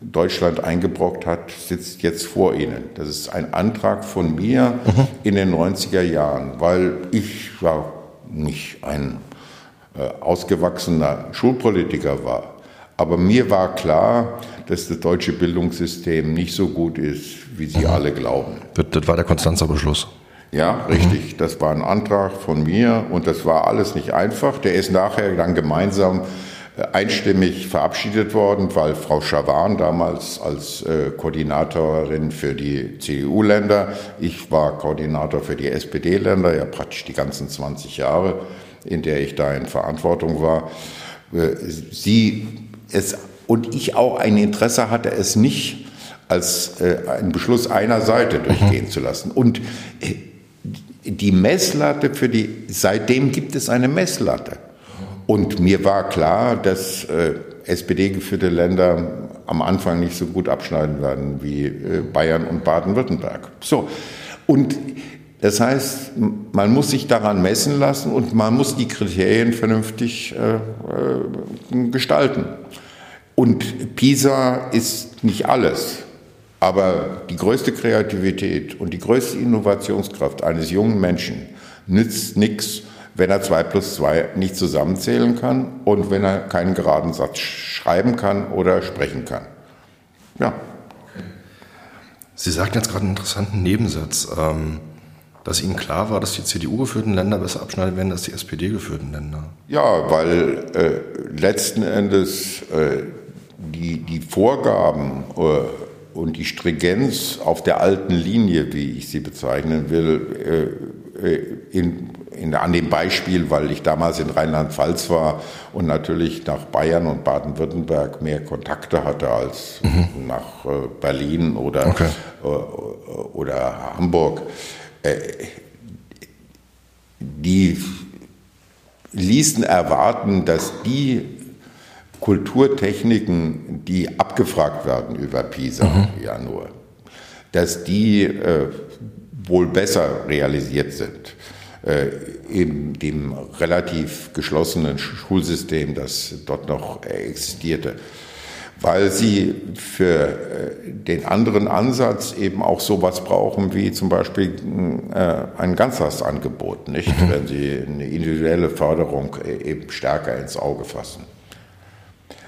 Deutschland eingebrockt hat, sitzt jetzt vor Ihnen. Das ist ein Antrag von mir mhm. in den 90er Jahren, weil ich war nicht ein äh, ausgewachsener Schulpolitiker war. Aber mir war klar, dass das deutsche Bildungssystem nicht so gut ist, wie Sie mhm. alle glauben. Das war der Konstanzer Beschluss. Ja, richtig. Das war ein Antrag von mir und das war alles nicht einfach. Der ist nachher dann gemeinsam äh, einstimmig verabschiedet worden, weil Frau Schawan damals als äh, Koordinatorin für die CDU-Länder, ich war Koordinator für die SPD-Länder, ja praktisch die ganzen 20 Jahre, in der ich da in Verantwortung war, äh, sie es und ich auch ein Interesse hatte, es nicht als äh, einen Beschluss einer Seite durchgehen mhm. zu lassen. Und die Messlatte für die, seitdem gibt es eine Messlatte. Und mir war klar, dass äh, SPD-geführte Länder am Anfang nicht so gut abschneiden werden wie äh, Bayern und Baden-Württemberg. So. Und das heißt, man muss sich daran messen lassen und man muss die Kriterien vernünftig äh, äh, gestalten. Und PISA ist nicht alles, aber die größte Kreativität und die größte Innovationskraft eines jungen Menschen nützt nichts, wenn er 2 plus 2 nicht zusammenzählen kann und wenn er keinen geraden Satz schreiben kann oder sprechen kann. Ja. Sie sagten jetzt gerade einen interessanten Nebensatz, ähm, dass Ihnen klar war, dass die CDU-geführten Länder besser abschneiden werden als die SPD-geführten Länder. Ja, weil äh, letzten Endes äh, die, die Vorgaben äh, und die Stringenz auf der alten Linie, wie ich sie bezeichnen will, äh, äh, in in, an dem Beispiel, weil ich damals in Rheinland-Pfalz war und natürlich nach Bayern und Baden-Württemberg mehr Kontakte hatte als mhm. nach äh, Berlin oder, okay. oder Hamburg. Die ließen erwarten, dass die Kulturtechniken, die abgefragt werden über PISA mhm. ja nur, dass die äh, wohl besser realisiert sind äh, in dem relativ geschlossenen Schulsystem, das dort noch existierte. Weil sie für äh, den anderen Ansatz eben auch sowas brauchen wie zum Beispiel äh, ein Ganztagsangebot, nicht? Mhm. Wenn sie eine individuelle Förderung eben stärker ins Auge fassen.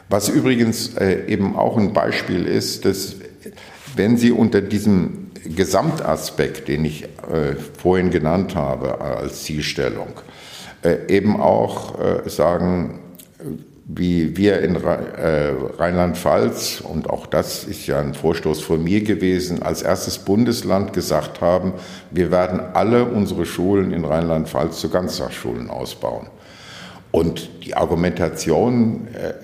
Was übrigens eben auch ein Beispiel ist, dass wenn Sie unter diesem Gesamtaspekt, den ich äh, vorhin genannt habe als Zielstellung, äh, eben auch äh, sagen, wie wir in äh, Rheinland-Pfalz, und auch das ist ja ein Vorstoß von mir gewesen, als erstes Bundesland gesagt haben, wir werden alle unsere Schulen in Rheinland-Pfalz zu Ganztagsschulen ausbauen. Und die Argumentation äh, äh,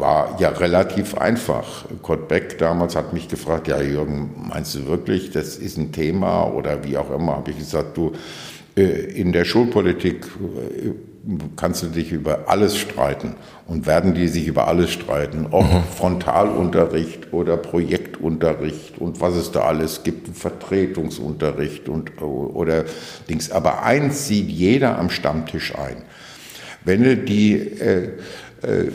war ja relativ einfach. Kurt Beck damals hat mich gefragt, ja Jürgen, meinst du wirklich, das ist ein Thema oder wie auch immer, habe ich gesagt, du, äh, in der Schulpolitik äh, kannst du dich über alles streiten und werden die sich über alles streiten, ob mhm. Frontalunterricht oder Projektunterricht und was es da alles gibt, Vertretungsunterricht und oder Dings. Aber eins sieht jeder am Stammtisch ein. Wenn du die äh, äh,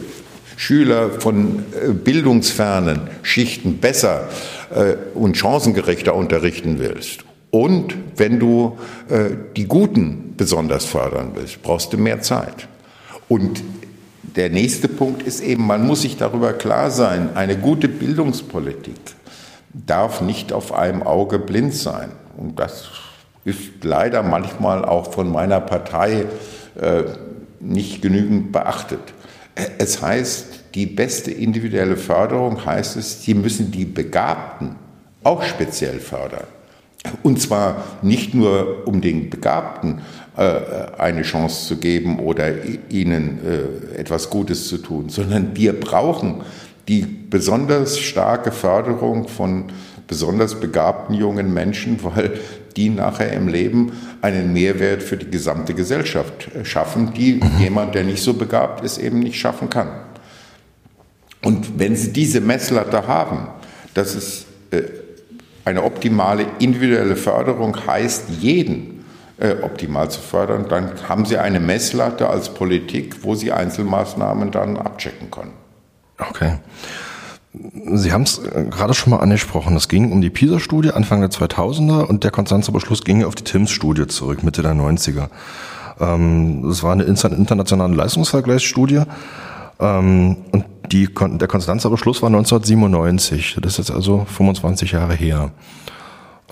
Schüler von äh, bildungsfernen Schichten besser äh, und chancengerechter unterrichten willst und wenn du äh, die Guten besonders fördern willst, brauchst du mehr Zeit. Und der nächste Punkt ist eben, man muss sich darüber klar sein, eine gute Bildungspolitik darf nicht auf einem Auge blind sein. Und das ist leider manchmal auch von meiner Partei äh, nicht genügend beachtet. Es heißt, die beste individuelle Förderung heißt es, Sie müssen die Begabten auch speziell fördern. Und zwar nicht nur, um den Begabten äh, eine Chance zu geben oder ihnen äh, etwas Gutes zu tun, sondern wir brauchen die besonders starke Förderung von besonders begabten jungen Menschen, weil die nachher im Leben einen Mehrwert für die gesamte Gesellschaft äh, schaffen, die jemand, der nicht so begabt ist, eben nicht schaffen kann. Und wenn Sie diese Messlatte haben, dass es äh, eine optimale individuelle Förderung heißt, jeden äh, optimal zu fördern, dann haben Sie eine Messlatte als Politik, wo Sie Einzelmaßnahmen dann abchecken können. Okay. Sie haben es äh, gerade schon mal angesprochen. Es ging um die PISA-Studie Anfang der 2000er und der Konstanzer Beschluss ging auf die TIMS-Studie zurück, Mitte der 90er. Ähm, das war eine internationale Leistungsvergleichsstudie. Ähm, und die, der Konstanzer Beschluss war 1997. Das ist jetzt also 25 Jahre her.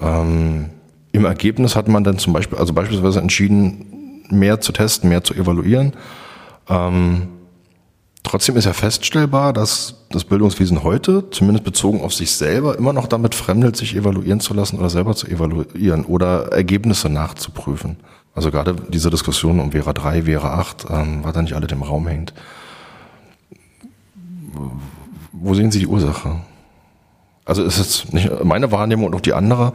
Ähm, Im Ergebnis hat man dann zum Beispiel, also beispielsweise entschieden, mehr zu testen, mehr zu evaluieren. Ähm, Trotzdem ist ja feststellbar, dass das Bildungswesen heute, zumindest bezogen auf sich selber, immer noch damit fremdelt, sich evaluieren zu lassen oder selber zu evaluieren oder Ergebnisse nachzuprüfen. Also gerade diese Diskussion um Vera 3, Vera 8, ähm, was da nicht alle im Raum hängt. Wo sehen Sie die Ursache? Also ist es nicht meine Wahrnehmung und auch die andere?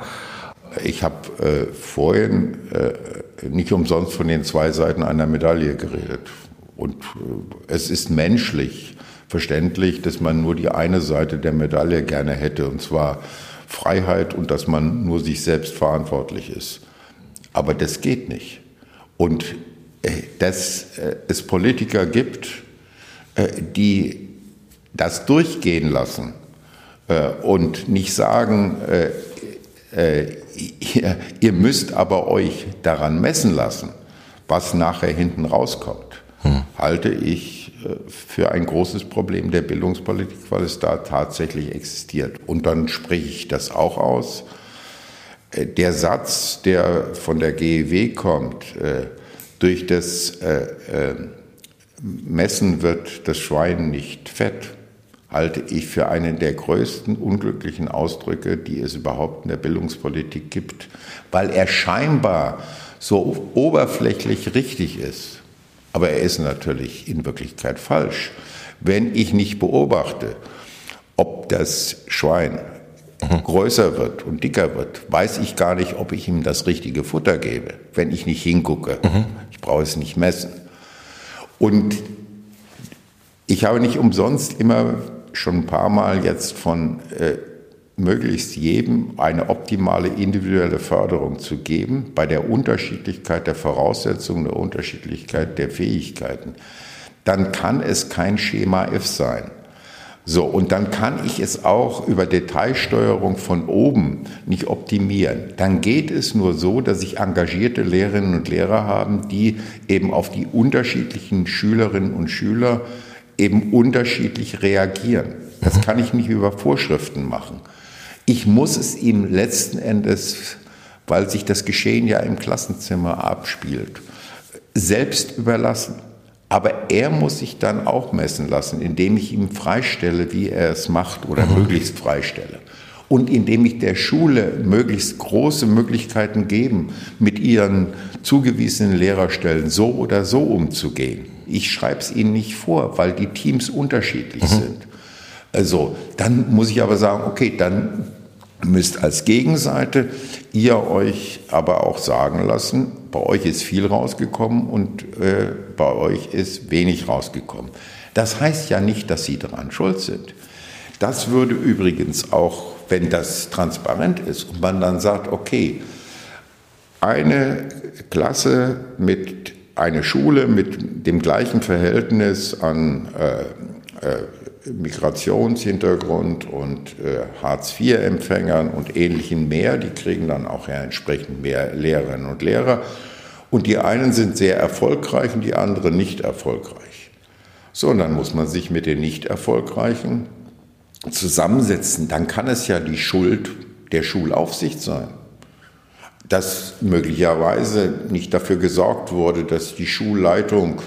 Ich habe äh, vorhin äh, nicht umsonst von den zwei Seiten einer Medaille geredet Und äh, es ist menschlich verständlich, dass man nur die eine Seite der Medaille gerne hätte, und zwar Freiheit und dass man nur sich selbst verantwortlich ist. Aber das geht nicht. Und äh, dass äh, es Politiker gibt, die das durchgehen lassen und nicht sagen, ihr müsst aber euch daran messen lassen, was nachher hinten rauskommt, halte ich äh, für ein großes Problem der Bildungspolitik, weil es da tatsächlich existiert. Und dann spreche ich das auch aus. Äh, der Satz, der von der GEW kommt, äh, durch das Messen wird das Schwein nicht fett, halte ich für einen der größten unglücklichen Ausdrücke, die es überhaupt in der Bildungspolitik gibt, weil er scheinbar so oberflächlich richtig ist, aber er ist natürlich in Wirklichkeit falsch. Wenn ich nicht beobachte, ob das Schwein größer wird und dicker wird, weiß ich gar nicht, ob ich ihm das richtige Futter gebe, wenn ich nicht hingucke. Ich brauche es nicht messen. Und ich habe nicht umsonst immer schon ein paar Mal jetzt von äh, möglichst jedem eine optimale individuelle Förderung zu geben, bei der Unterschiedlichkeit der Voraussetzungen, der Unterschiedlichkeit der Fähigkeiten, dann kann es kein Schema F sein. So, und dann kann ich es auch über Detailsteuerung von oben nicht optimieren. Dann geht es nur so, dass ich engagierte Lehrerinnen und Lehrer haben, die eben auf die unterschiedlichen Schülerinnen und Schüler eben unterschiedlich reagieren. Das kann ich nicht über Vorschriften machen. Ich muss es ihm letzten Endes, weil sich das Geschehen ja im Klassenzimmer abspielt, selbst überlassen. Aber er muss sich dann auch messen lassen, indem ich ihm freistelle, wie er es macht oder mhm. möglichst freistelle. Und indem ich der Schule möglichst große Möglichkeiten geben, mit ihren zugewiesenen Lehrerstellen so oder so umzugehen. Ich schreibe es ihnen nicht vor, weil die Teams unterschiedlich mhm. sind. Also, dann muss ich aber sagen, okay, dann müsst als Gegenseite ihr euch aber auch sagen lassen, bei euch ist viel rausgekommen und äh, bei euch ist wenig rausgekommen. Das heißt ja nicht, dass sie daran schuld sind. Das würde übrigens auch, wenn das transparent ist und man dann sagt, okay, eine Klasse mit eine Schule mit dem gleichen Verhältnis an äh, äh, Migrationshintergrund und äh, Hartz-IV-Empfängern und ähnlichen mehr. Die kriegen dann auch ja entsprechend mehr Lehrerinnen und Lehrer. Und die einen sind sehr erfolgreich und die anderen nicht erfolgreich. So, und dann muss man sich mit den nicht erfolgreichen zusammensetzen. Dann kann es ja die Schuld der Schulaufsicht sein dass möglicherweise nicht dafür gesorgt wurde, dass die Schulleitung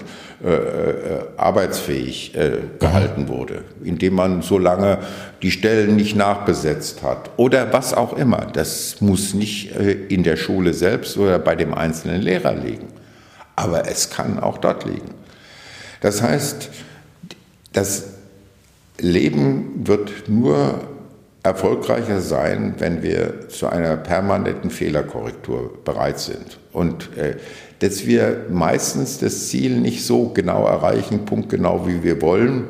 arbeitsfähig äh, gehalten wurde, indem man so lange die Stellen nicht nachbesetzt hat oder was auch immer. Das muss nicht äh, in der Schule selbst oder bei dem einzelnen Lehrer liegen, aber es kann auch dort liegen. Das heißt, das Leben wird nur erfolgreicher sein, wenn wir zu einer permanenten Fehlerkorrektur bereit sind. Und äh, dass wir meistens das Ziel nicht so genau erreichen, punktgenau wie wir wollen,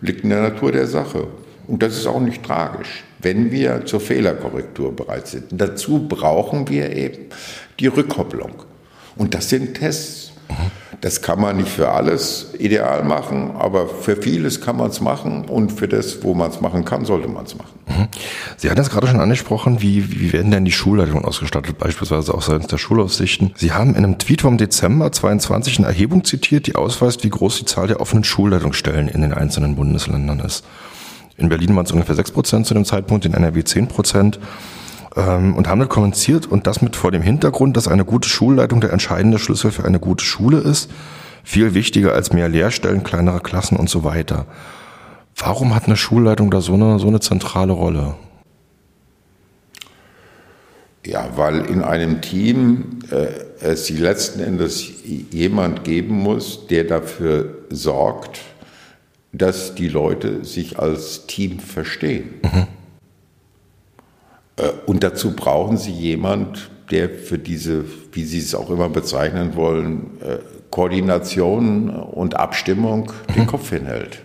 liegt in der Natur der Sache. Und das ist auch nicht tragisch, wenn wir zur Fehlerkorrektur bereit sind. Dazu brauchen wir eben die Rückkopplung. Und das sind Tests. Das kann man nicht für alles ideal machen, aber für vieles kann man es machen und für das, wo man es machen kann, sollte man es machen. Mhm. Sie hatten es gerade schon angesprochen, wie, wie werden denn die Schulleitungen ausgestattet, beispielsweise auch seitens der Schulaufsichten? Sie haben in einem Tweet vom Dezember 22 eine Erhebung zitiert, die ausweist, wie groß die Zahl der offenen Schulleitungsstellen in den einzelnen Bundesländern ist. In Berlin waren es ungefähr 6 Prozent zu dem Zeitpunkt, in NRW 10 Prozent ähm, und haben das kommentiert und das mit vor dem Hintergrund, dass eine gute Schulleitung der entscheidende Schlüssel für eine gute Schule ist, viel wichtiger als mehr Lehrstellen, kleinere Klassen und so weiter. Warum hat eine Schulleitung da so eine, so eine zentrale Rolle? Ja, weil in einem Team äh, es letzten Endes jemand geben muss, der dafür sorgt, dass die Leute sich als Team verstehen. Mhm. Äh, und dazu brauchen Sie jemand, der für diese, wie Sie es auch immer bezeichnen wollen, äh, Koordination und Abstimmung mhm. den Kopf hinhält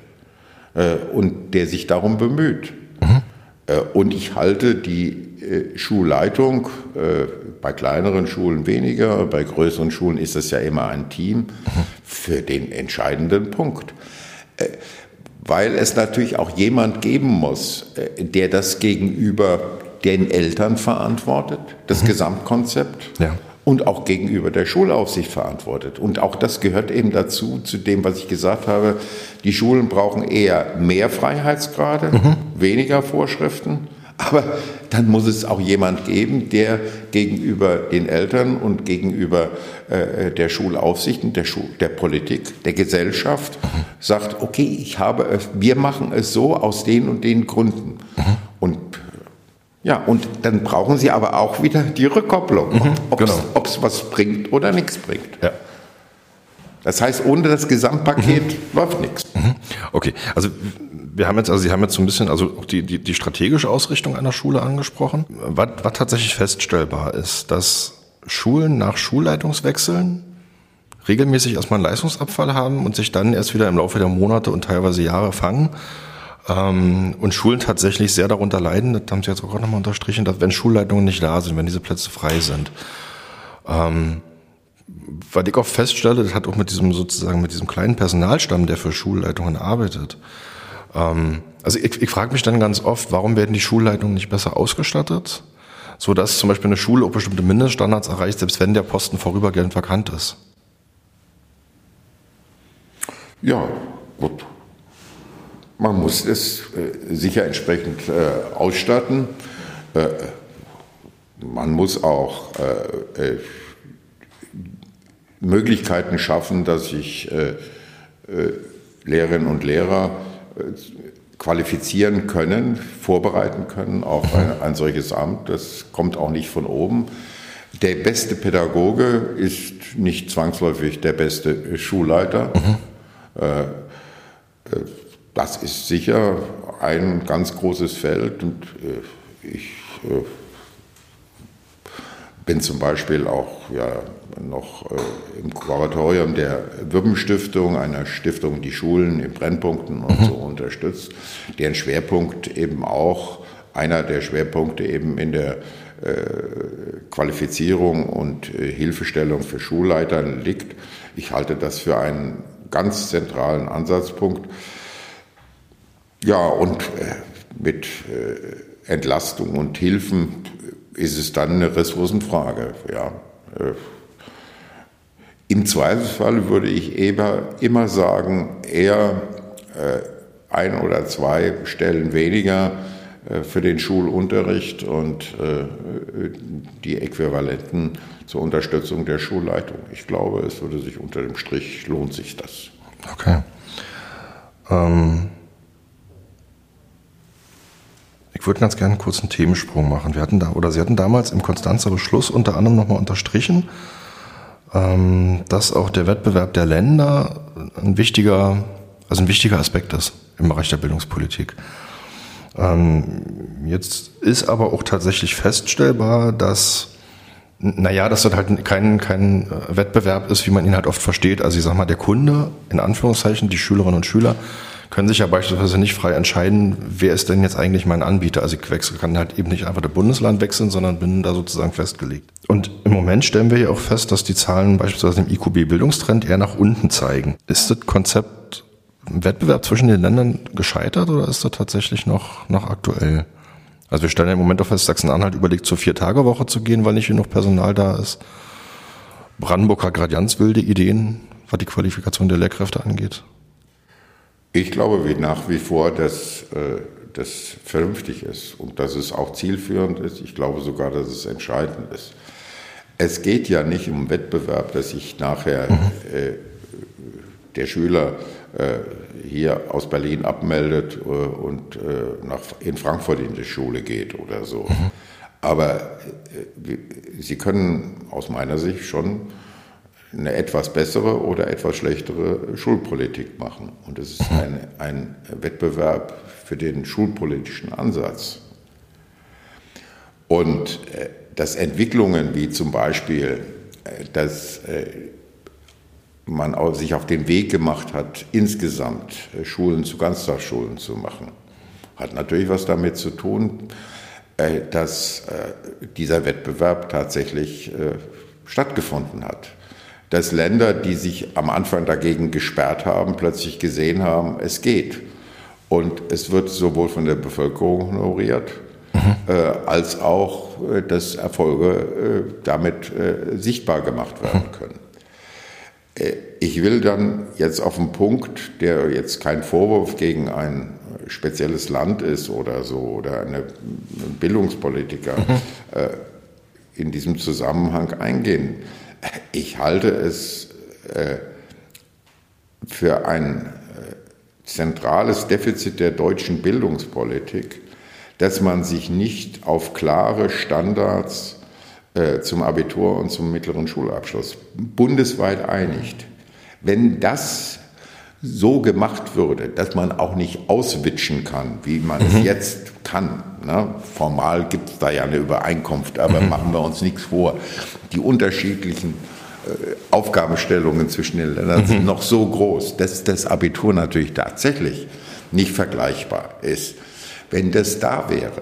äh, und der sich darum bemüht. Mhm. Und ich halte die Schulleitung, bei kleineren Schulen weniger, bei größeren Schulen ist es ja immer ein Team, mhm. für den entscheidenden Punkt. Weil es natürlich auch jemand geben muss, der das gegenüber den Eltern verantwortet, das mhm. Gesamtkonzept. Ja und auch gegenüber der Schulaufsicht verantwortet. Und auch das gehört eben dazu, zu dem, was ich gesagt habe. Die Schulen brauchen eher mehr Freiheitsgrade, mhm. weniger Vorschriften. Aber dann muss es auch jemand geben, der gegenüber den Eltern und gegenüber äh, der Schulaufsicht und der, Schul der Politik, der Gesellschaft mhm. sagt, okay, ich habe wir machen es so aus den und den Gründen. Mhm. Und ja, und dann brauchen Sie aber auch wieder die Rückkopplung, mhm, ob es genau. was bringt oder nichts bringt. Ja. Das heißt, ohne das Gesamtpaket mhm. läuft nichts. Mhm. Okay, also wir haben jetzt, also Sie haben jetzt so ein bisschen also auch die, die, die strategische Ausrichtung einer Schule angesprochen. Was, was tatsächlich feststellbar ist, dass Schulen nach Schulleitungswechseln regelmäßig erstmal einen Leistungsabfall haben und sich dann erst wieder im Laufe der Monate und teilweise Jahre fangen ähm, und Schulen tatsächlich sehr darunter leiden, das haben Sie jetzt auch gerade nochmal unterstrichen, dass wenn Schulleitungen nicht da sind, wenn diese Plätze frei sind. Ähm, weil ich auch feststelle, das hat auch mit diesem sozusagen mit diesem kleinen Personalstamm, der für Schulleitungen arbeitet. Ähm, also ich, ich frage mich dann ganz oft, warum werden die Schulleitungen nicht besser ausgestattet, so dass zum Beispiel eine Schule auch bestimmte Mindeststandards erreicht, selbst wenn der Posten vorübergehend vakant ist. Ja, gut. Man muss es äh, sicher entsprechend äh, ausstatten. Äh, man muss auch äh, äh, Möglichkeiten schaffen, dass sich äh, Lehrerinnen und Lehrer qualifizieren können, vorbereiten können auf ein, ein, solches Amt. Das kommt auch nicht von oben. Der beste Pädagoge ist nicht zwangsläufig der beste Schulleiter. Mhm. Das ist sicher ein ganz großes Feld und äh, ich äh, bin zum Beispiel auch ja, noch äh, im Kuratorium der Wirben-Stiftung, einer Stiftung, die Schulen in Brennpunkten und so mhm. unterstützt, deren Schwerpunkt eben auch, einer der Schwerpunkte eben in der Qualifizierung und Hilfestellung für Schulleitern liegt. Ich halte das für einen ganz zentralen Ansatzpunkt. Ja, und äh, mit äh, Entlastung und Hilfen ist es dann eine Ressourcenfrage. Ja. Äh, Im Zweifelsfall würde ich eher, immer sagen, eher ein oder zwei Stellen weniger für den Schulunterricht und die Äquivalenten zur Unterstützung der Schulleitung. Ich glaube, es würde sich unter dem Strich lohnt sich das. Okay. Ähm ich würde ganz gerne einen kurzen Themensprung machen. Wir hatten da, oder Sie hatten damals im Konstanzer Beschluss unter anderem nochmal unterstrichen, ähm, dass auch der Wettbewerb der Länder ein wichtiger, also ein wichtiger Aspekt ist im Bereich der Bildungspolitik. Ähm, jetzt ist aber auch tatsächlich feststellbar, dass naja, dass das halt kein, kein Wettbewerb ist, wie man ihn halt oft versteht. Also ich sag mal, der Kunde, in Anführungszeichen, die Schülerinnen und Schüler, können sich ja beispielsweise nicht frei entscheiden, wer ist denn jetzt eigentlich mein Anbieter. Also ich wechsle, kann halt eben nicht einfach das Bundesland wechseln, sondern bin da sozusagen festgelegt. Und im Moment stellen wir ja auch fest, dass die Zahlen beispielsweise im IQB-Bildungstrend eher nach unten zeigen. Ist das Konzept im Wettbewerb zwischen den Ländern gescheitert oder ist das tatsächlich noch, noch aktuell? Also wir stellen ja im Moment auch fest, Sachsen-Anhalt überlegt, zur Vier-Tage-Woche zu gehen, weil nicht genug Personal da ist. Brandenburg hat gerade ganz wilde Ideen, was die Qualifikation der Lehrkräfte angeht. Ich glaube wie nach wie vor, dass äh, das vernünftig ist und dass es auch zielführend ist. Ich glaube sogar, dass es entscheidend ist. Es geht ja nicht um Wettbewerb, dass sich nachher mhm. äh, der Schüler äh, hier aus Berlin abmeldet äh, und äh, nach, in Frankfurt in die Schule geht oder so. Mhm. Aber äh, Sie können aus meiner Sicht schon eine etwas bessere oder etwas schlechtere Schulpolitik machen. Und es ist ein, ein Wettbewerb für den schulpolitischen Ansatz. Und äh, dass Entwicklungen wie zum Beispiel, äh, dass äh, man sich auf den Weg gemacht hat, insgesamt äh, Schulen zu Ganztagsschulen zu machen. Hat natürlich was damit zu tun, äh, dass äh, dieser Wettbewerb tatsächlich stattgefunden hat. Dass Länder, die sich am Anfang dagegen gesperrt haben, plötzlich gesehen haben, es geht. Und es wird sowohl von der Bevölkerung honoriert, mhm. als auch, dass Erfolge damit sichtbar gemacht werden können. Äh, ich will dann jetzt auf einen Punkt, der jetzt kein Vorwurf gegen ein spezielles Land ist oder so oder eine Bildungspolitiker mhm. Äh, in diesem Zusammenhang eingehen. Ich halte es äh, für ein zentrales Defizit der deutschen Bildungspolitik, dass man sich nicht auf klare Standards äh, zum Abitur und zum mittleren Schulabschluss bundesweit einigt. Wenn das so gemacht würde, dass man auch nicht auswitschen kann, wie man mhm. es jetzt kann. Ne? Formal gibt es da ja eine Übereinkunft, aber mhm. machen wir uns nichts vor. Die unterschiedlichen äh, Aufgabenstellungen zwischen den Ländern mhm. sind noch so groß, dass das Abitur natürlich tatsächlich nicht vergleichbar ist. Wenn das da wäre,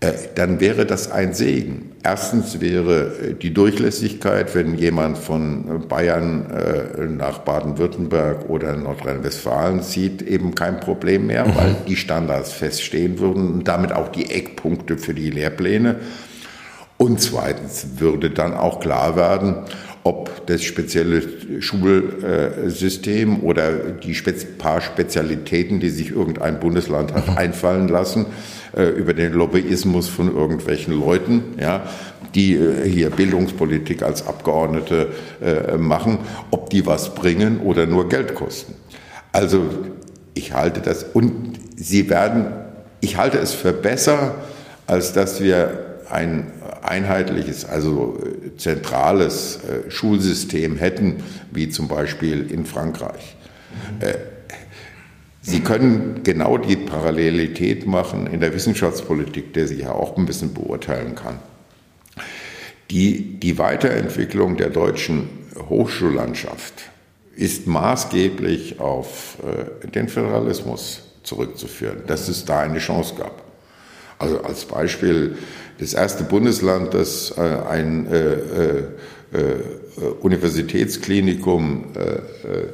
dann wäre das ein Segen. Erstens wäre äh, die Durchlässigkeit, wenn jemand von Bayern äh, nach Baden-Württemberg oder Nordrhein-Westfalen zieht, eben kein Problem mehr, mhm. weil die Standards feststehen würden und damit auch die Eckpunkte für die Lehrpläne. Und zweitens würde dann auch klar werden, ob das spezielle Schulsystem oder die paar Spezialitäten, die sich irgendein Bundesland hat einfallen lassen, äh, über den Lobbyismus von irgendwelchen Leuten, ja, die äh, hier Bildungspolitik als Abgeordnete äh, machen, ob die was bringen oder nur Geld kosten. Also ich halte das und sie werden, ich halte es für besser, als dass wir ein einheitliches, also zentrales Schulsystem hätten, wie zum Beispiel in Frankreich. Sie können genau die Parallelität machen in der Wissenschaftspolitik, der Sie ja auch ein bisschen beurteilen kann. Die, die Weiterentwicklung der deutschen Hochschullandschaft ist maßgeblich auf äh, den Föderalismus zurückzuführen, dass es da eine Chance gab. Also als Beispiel das erste Bundesland, das äh, ein äh, äh, äh Universitätsklinikum äh, äh,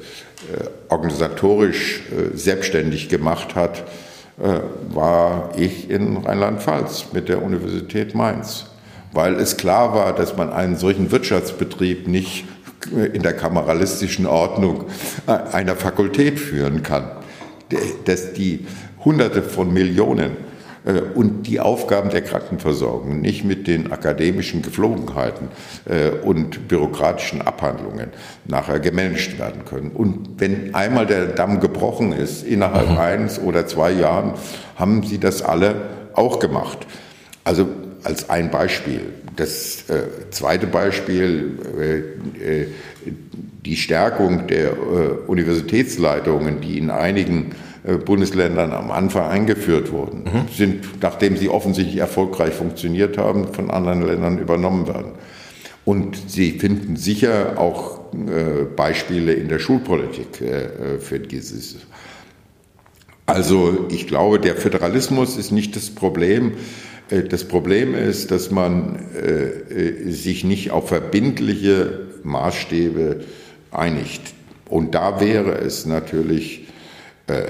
organisatorisch selbstständig gemacht hat, war ich in Rheinland-Pfalz mit der Universität Mainz, weil es klar war, dass man einen solchen Wirtschaftsbetrieb nicht in der kameralistischen Ordnung einer Fakultät führen kann. Dass die Hunderte von Millionen und die Aufgaben der Krankenversorgung nicht mit den akademischen Geflogenheiten äh, und bürokratischen Abhandlungen nachher gemanagt werden können. Und wenn einmal der Damm gebrochen ist, innerhalb mhm. eines oder zwei Jahren, haben sie das alle auch gemacht. Also als ein Beispiel. Das äh, zweite Beispiel, äh, äh, die Stärkung der äh, Universitätsleitungen, die in einigen äh, Bundesländern am Anfang eingeführt wurden, mhm. sind, nachdem sie offensichtlich erfolgreich funktioniert haben, von anderen Ländern übernommen werden. Und Sie finden sicher auch äh, Beispiele in der Schulpolitik äh, für dieses. Also ich glaube, der Föderalismus ist nicht das Problem. Äh, das Problem ist, dass man äh, sich nicht auf verbindliche Maßstäbe einigt. Und da wäre es natürlich äh,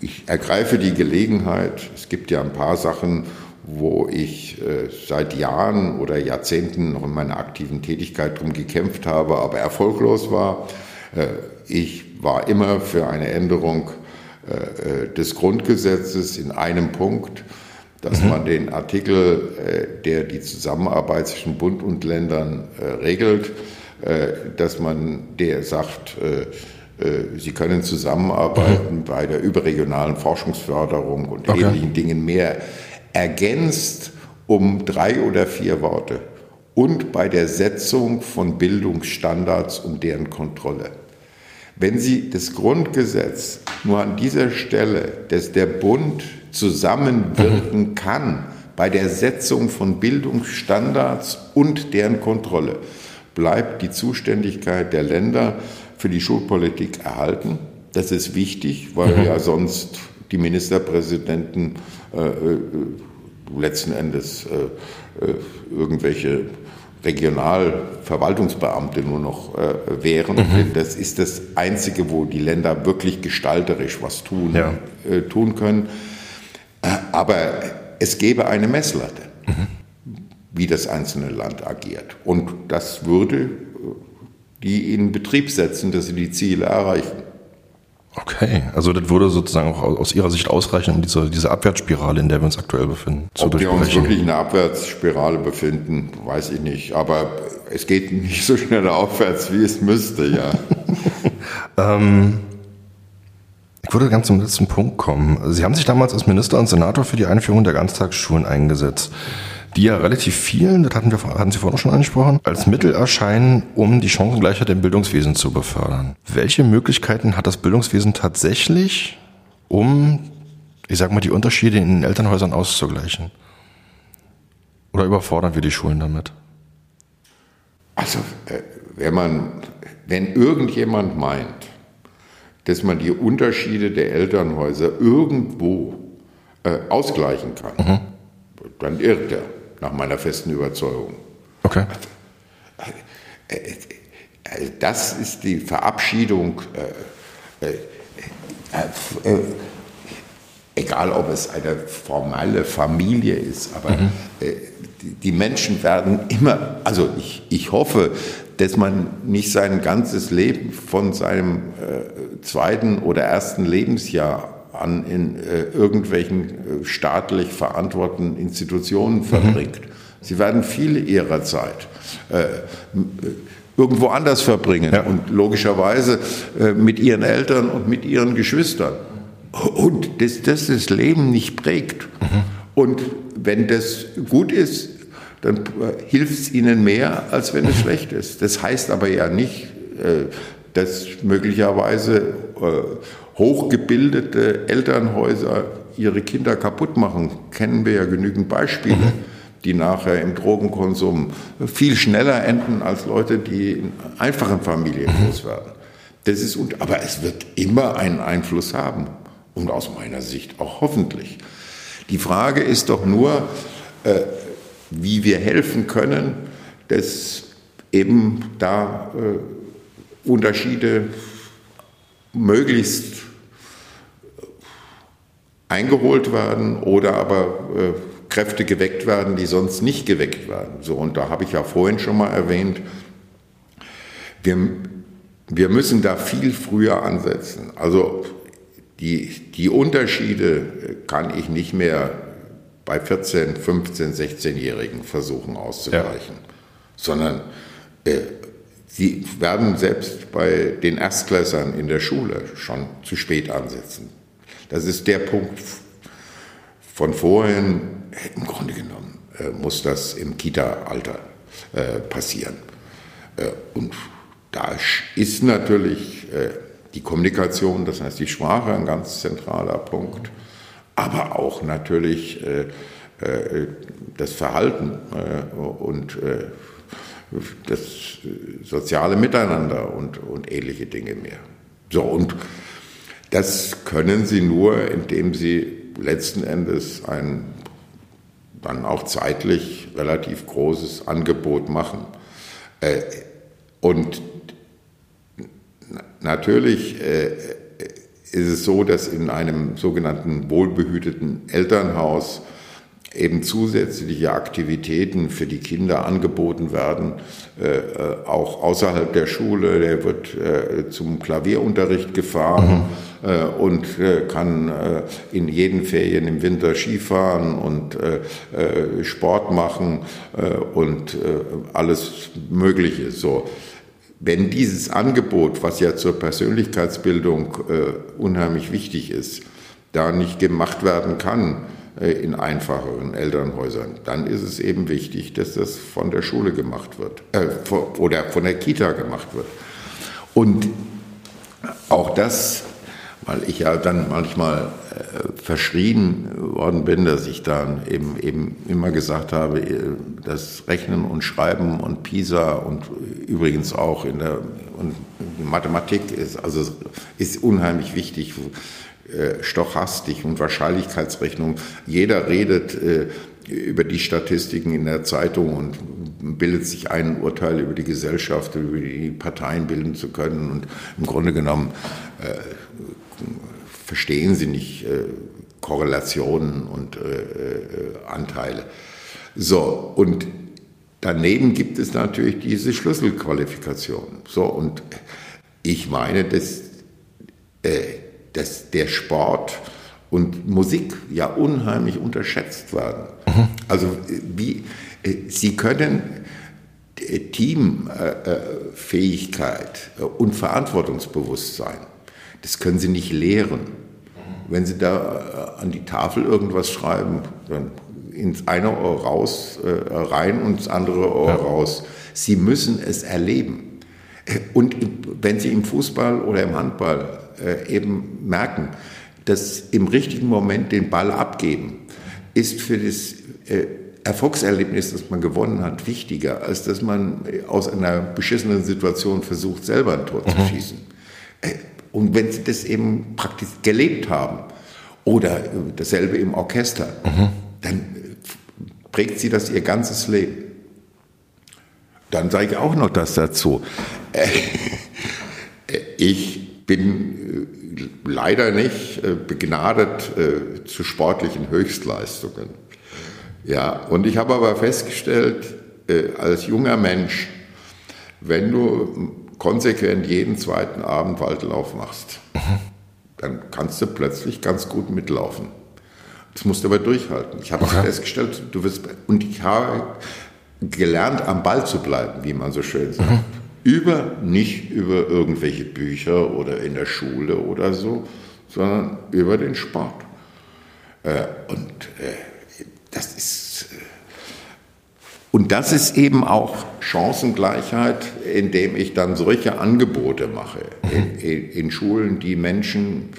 ich ergreife die Gelegenheit, es gibt ja ein paar Sachen, wo ich äh, seit Jahren oder Jahrzehnten noch in meiner aktiven Tätigkeit darum gekämpft habe, aber erfolglos war. Äh, ich war immer für eine Änderung äh, des Grundgesetzes in einem Punkt, dass mhm. man den Artikel, der die Zusammenarbeit zwischen Bund und Ländern regelt, dass man der sagt, Sie können zusammenarbeiten mhm. bei der überregionalen Forschungsförderung und okay. ähnlichen Dingen mehr ergänzt um drei oder vier Worte und bei der Setzung von Bildungsstandards und deren Kontrolle. Wenn Sie das Grundgesetz nur an dieser Stelle, dass der Bund zusammenwirken mhm. kann bei der Setzung von Bildungsstandards und deren Kontrolle, bleibt die Zuständigkeit der Länder für die Schulpolitik erhalten. Das ist wichtig, weil mhm. ja sonst die Ministerpräsidenten äh, äh letzten Endes äh, äh, irgendwelche Regionalverwaltungsbeamte nur noch äh, wären. Mhm. Das ist das Einzige, wo die Länder wirklich gestalterisch was tun, ja. äh, tun können. Äh, aber es gäbe eine Messlatte, mhm. wie das einzelne Land agiert. Und das würde die in Betrieb setzen, dass sie die Ziele erreichen. Okay, also das würde sozusagen auch aus Ihrer Sicht ausreichen, um diese, diese Abwärtsspirale, in der wir uns aktuell befinden, zu Ob wir uns wirklich in einer Abwärtsspirale befinden, weiß ich nicht. Aber es geht nicht so schnell aufwärts, wie es müsste, ja. ähm, ich würde ganz zum letzten Punkt kommen. Sie haben sich damals als Minister und Senator für die Einführung der Ganztagsschulen eingesetzt die ja relativ vielen, das hatten, wir, hatten Sie vorhin schon angesprochen, als Mittel erscheinen, um die Chancengleichheit im Bildungswesen zu befördern. Welche Möglichkeiten hat das Bildungswesen tatsächlich, um, ich sag mal, die Unterschiede in den Elternhäusern auszugleichen? Oder überfordern wir die Schulen damit? Also, äh, wenn man, wenn irgendjemand meint, dass man die Unterschiede der Elternhäuser irgendwo äh, ausgleichen kann, mhm. dann irrt er nach meiner festen Überzeugung. Okay. Das ist die Verabschiedung, äh, äh, äh, egal ob es eine formelle Familie ist, aber mhm. die Menschen werden immer, also ich, ich hoffe, dass man nicht sein ganzes Leben von seinem zweiten oder ersten Lebensjahr an in äh, irgendwelchen äh, staatlich verantworteten Institutionen verbringt. Mhm. Sie werden viele ihrer Zeit äh, irgendwo anders verbringen ja. und logischerweise äh, mit ihren Eltern und mit ihren Geschwistern. Und dass das, das Leben nicht prägt. Mhm. Und wenn das gut ist, dann äh, hilft es ihnen mehr, als wenn es mhm. schlecht ist. Das heißt aber ja nicht, äh, dass möglicherweise hochgebildete Elternhäuser ihre Kinder kaputt machen, kennen wir ja genügend Beispiele, mhm. die nachher im Drogenkonsum viel schneller enden als Leute, die in einfachen Familien mhm. groß werden. Das ist, aber es wird immer einen Einfluss haben und aus meiner Sicht auch hoffentlich. Die Frage ist doch nur, äh, wie wir helfen können, dass eben da äh, Unterschiede möglichst eingeholt werden oder aber äh, Kräfte geweckt werden, die sonst nicht geweckt werden. So, und da habe ich ja vorhin schon mal erwähnt, wir, wir müssen da viel früher ansetzen. Also die, die Unterschiede kann ich nicht mehr bei 14, 15, 16-Jährigen versuchen auszugleichen, ja. sondern äh, sie werden selbst bei den Erstklässern in der Schule schon zu spät ansetzen. Das ist der Punkt von vorhin. Im Grunde genommen äh, muss das im Kita-Alter äh, passieren. Äh, und da ist natürlich die Kommunikation, das heißt die Sprache, ein ganz zentraler Punkt, aber auch natürlich das Verhalten und das soziale Miteinander und, und ähnliche Dinge mehr. So, und das können sie nur, indem sie letzten Endes ein dann auch zeitlich relativ großes Angebot machen. Äh, und natürlich äh, ist es so, dass in einem sogenannten wohlbehüteten Elternhaus eben zusätzliche Aktivitäten für die Kinder angeboten werden, äh, äh, auch außerhalb der Schule. Der wird äh, zum Klavierunterricht gefahren mhm. äh, und äh, kann äh, in jeden Ferien im Winter Skifahren und Sport machen und alles Mögliche. So. Wenn dieses Angebot, was ja zur Persönlichkeitsbildung unheimlich wichtig ist, da nicht gemacht werden kann, in einfacheren Elternhäusern, dann ist es eben wichtig, dass das von der Schule gemacht wird äh, oder von der Kita gemacht wird. Und auch das weil ich ja dann manchmal äh, verschrien worden bin, dass ich dann eben, eben immer gesagt habe, äh, das Rechnen und Schreiben und PISA und übrigens auch in der und Mathematik ist, also ist unheimlich wichtig. Äh, Stochastik und Wahrscheinlichkeitsrechnung. Jeder redet äh, über die Statistiken in der Zeitung und bildet sich ein Urteil über die Gesellschaft, über die Parteien bilden zu können. Und im Grunde genommen äh, verstehen sie nicht äh, Korrelationen und äh, äh, Anteile. So, und daneben gibt es natürlich diese Schlüsselqualifikation. So, und ich meine, dass, dass der Sport und Musik ja unheimlich unterschätzt werden. Mhm. Also wie, äh, sie können äh, Teamfähigkeit äh, und Verantwortungsbewusstsein, das können sie nicht lehren. Wenn sie da an die Tafel irgendwas schreiben, dann ins eine Ohr raus, rein und ins andere Ohr ja. raus. Sie müssen es erleben. Und wenn sie im Fußball oder im Handball eben merken, dass im richtigen Moment den Ball abgeben, ist für das äh, Erfolgserlebnis, das man gewonnen hat, wichtiger, als dass man äh, aus einer beschissenen Situation versucht, selber ein Tor mhm. zu schießen. Äh, und wenn sie das eben praktisch gelebt haben oder dasselbe im Orchester, mhm. dann prägt sie das ihr ganzes Leben. Dann sage ich auch noch das dazu. Ich bin leider nicht äh, begnadet äh, zu sportlichen Höchstleistungen. Ja, und ich habe aber festgestellt, äh, als junger Mensch, wenn du konsequent jeden zweiten Abend Waldlauf machst, dann kannst du plötzlich ganz gut mitlaufen. Das musst du aber durchhalten. Ich habe okay. festgestellt, du wirst, und ich habe gelernt, am Ball zu bleiben, wie man so schön sagt. Mhm über, nicht über irgendwelche Bücher oder in der Schule oder so, sondern über den Sport. Äh, und äh, das ist äh, und das ist eben auch Chancengleichheit, indem ich dann solche Angebote mache in, in, in, Schulen, die Menschen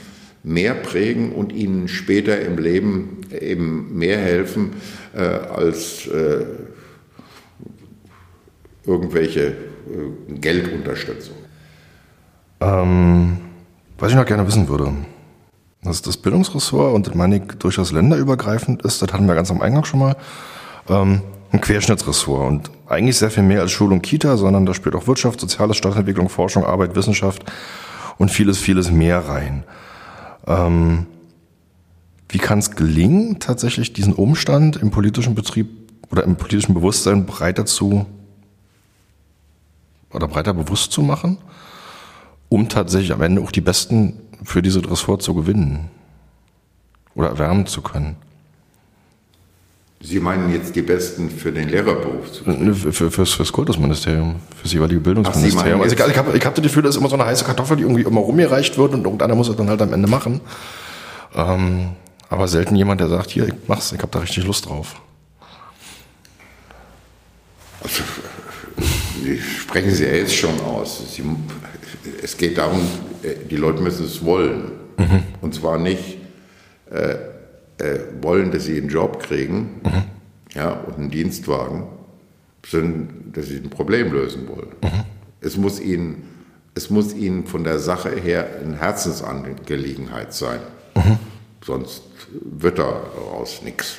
mehr prägen und ihnen später im Leben eben mehr helfen äh, als äh, irgendwelche Geldunterstützung. Ähm, was ich noch gerne wissen würde, dass das Bildungsressort und meine ich durchaus länderübergreifend ist, das hatten wir ganz am Eingang schon mal, ähm, ein Querschnittsressort und eigentlich sehr viel mehr als Schule und Kita, sondern da spielt auch Wirtschaft, Soziales, Stadtentwicklung, Forschung, Arbeit, Wissenschaft und vieles, vieles mehr rein. Ähm, wie kann es gelingen, tatsächlich diesen Umstand im politischen Betrieb oder im politischen Bewusstsein breiter zu oder breiter bewusst zu machen, um tatsächlich am Ende auch die Besten für diese Ressort zu gewinnen oder erwärmen zu können. Sie meinen jetzt die Besten für den Lehrerberuf? Zu gewinnen? Für, für, fürs, fürs Kultusministerium, fürs jeweilige Bildungsministerium. Ach, also ich, ich habe ich hab das Gefühl, das ist immer so eine heiße Kartoffel, die irgendwie immer rumgereicht wird und irgendeiner muss es dann halt am Ende machen. Ähm, aber selten jemand, der sagt, hier, ich mach's, ich habe da richtig Lust drauf. Sprechen Sie ja jetzt schon aus. Sie, es geht darum, die Leute müssen es wollen. Mhm. Und zwar nicht äh, äh, wollen, dass sie einen Job kriegen mhm. ja, und einen Dienstwagen, sondern dass sie ein Problem lösen wollen. Mhm. Es, muss ihnen, es muss ihnen von der Sache her eine Herzensangelegenheit sein. Mhm. Sonst wird daraus nichts.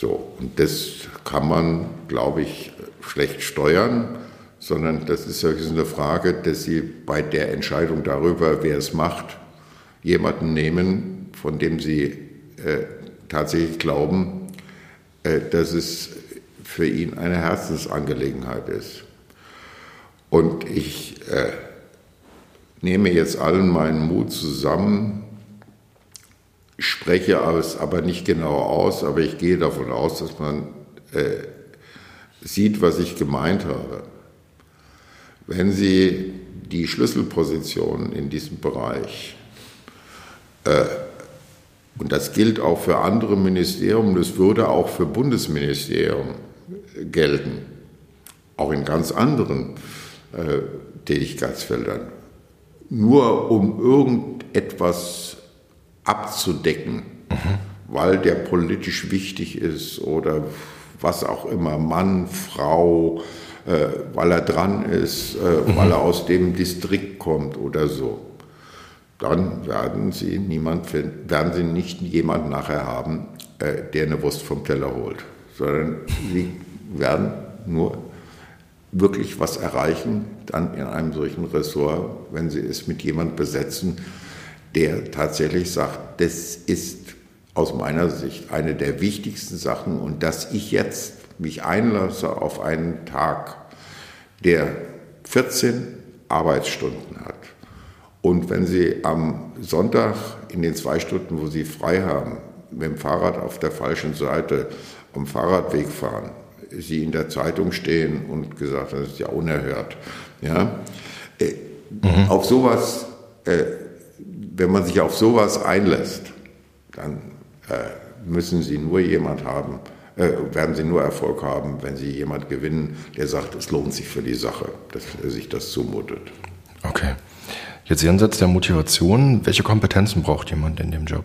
So, und das kann man, glaube ich, schlecht steuern, sondern das ist ja eine Frage, dass Sie bei der Entscheidung darüber, wer es macht, jemanden nehmen, von dem Sie äh, tatsächlich glauben, äh, dass es für ihn eine Herzensangelegenheit ist. Und ich äh, nehme jetzt allen meinen Mut zusammen, spreche es aber nicht genau aus, aber ich gehe davon aus, dass man äh, sieht, was ich gemeint habe. Wenn Sie die Schlüsselpositionen in diesem Bereich, äh, und das gilt auch für andere Ministerien, das würde auch für Bundesministerium gelten, auch in ganz anderen äh, Tätigkeitsfeldern, nur um irgendein etwas abzudecken, mhm. weil der politisch wichtig ist oder was auch immer, Mann, Frau, äh, weil er dran ist, äh, mhm. weil er aus dem Distrikt kommt oder so, dann werden Sie niemand werden Sie nicht jemand nachher haben, äh, der eine Wurst vom Teller holt, sondern Sie werden nur wirklich was erreichen, dann in einem solchen Ressort, wenn Sie es mit jemand besetzen, der tatsächlich sagt, das ist aus meiner Sicht eine der wichtigsten Sachen und dass ich jetzt mich einlasse auf einen Tag, der 14 Arbeitsstunden hat. Und wenn Sie am Sonntag in den zwei Stunden, wo Sie frei haben, mit dem Fahrrad auf der falschen Seite am Fahrradweg fahren, Sie in der Zeitung stehen und gesagt, das ist ja unerhört. Ja? Äh, mhm. Auf sowas, äh, wenn man sich auf sowas einlässt, dann äh, müssen Sie nur jemand haben, äh, werden Sie nur Erfolg haben, wenn Sie jemand gewinnen, der sagt, es lohnt sich für die Sache, dass er sich das zumutet. Okay. Jetzt jenseits der Motivation, welche Kompetenzen braucht jemand in dem Job?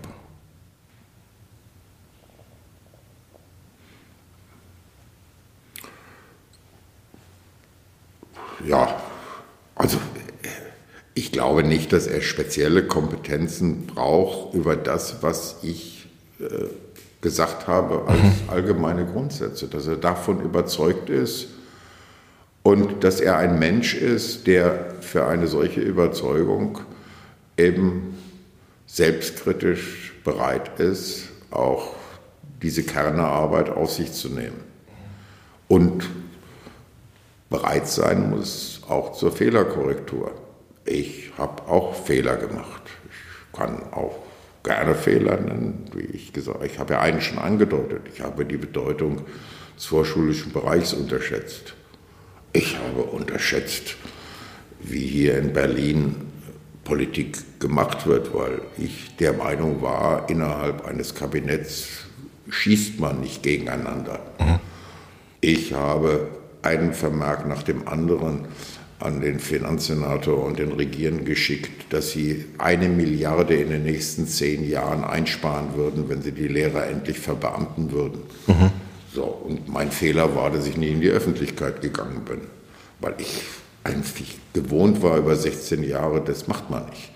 Ja, also ich glaube nicht, dass er spezielle Kompetenzen braucht über das, was ich äh, gesagt habe als mhm. allgemeine Grundsätze, dass er davon überzeugt ist und dass er ein Mensch ist, der für eine solche Überzeugung eben selbstkritisch bereit ist, auch diese Kernearbeit auf sich zu nehmen. Und bereit sein muss auch zur Fehlerkorrektur. Ich habe auch Fehler gemacht. Ich kann auch gerne Fehler nennen, wie ich gesagt habe. Ich habe ja einen schon angedeutet. Ich habe die Bedeutung des vorschulischen Bereichs unterschätzt. Ich habe unterschätzt, wie hier in Berlin Politik gemacht wird, weil ich der Meinung war, innerhalb eines Kabinetts schießt man nicht gegeneinander. Mhm. Ich habe einen Vermerk nach dem anderen an den Finanzsenator und den Regierenden geschickt, dass sie eine Milliarde in den nächsten zehn Jahren einsparen würden, wenn sie die Lehrer endlich verbeamten würden. Mhm. So, und mein Fehler war, dass ich nie in die Öffentlichkeit gegangen bin, weil ich eigentlich gewohnt war über 16 Jahre, das macht man nicht.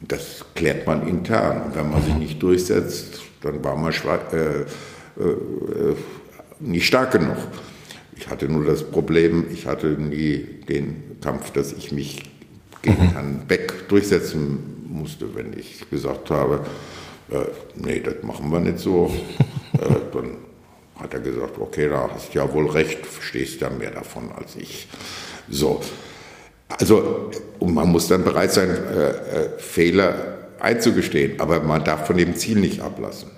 Das klärt man intern. Und wenn man sich nicht durchsetzt, dann war man äh, äh, äh, nicht stark genug. Ich hatte nur das Problem, ich hatte nie den Kampf, dass ich mich gegen mhm. Herrn Beck durchsetzen musste, wenn ich gesagt habe, äh, nee, das machen wir nicht so. äh, dann hat er gesagt, okay, da hast du ja wohl recht, verstehst ja mehr davon als ich. So, also und man muss dann bereit sein, äh, äh, Fehler einzugestehen, aber man darf von dem Ziel nicht ablassen.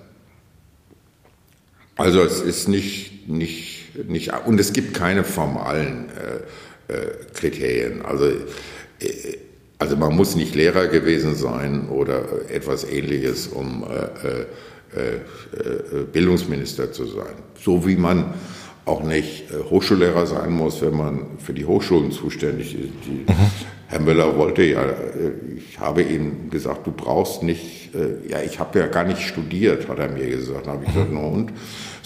Also es ist nicht, nicht nicht, und es gibt keine formalen äh, äh, Kriterien. Also, äh, also man muss nicht Lehrer gewesen sein oder etwas ähnliches, um äh, äh, äh, Bildungsminister zu sein. So wie man auch nicht Hochschullehrer sein muss, wenn man für die Hochschulen zuständig ist. Die, mhm. Herr Müller wollte ja, ich habe ihm gesagt, du brauchst nicht, ja, ich habe ja gar nicht studiert, hat er mir gesagt. Dann habe ich gesagt, no, und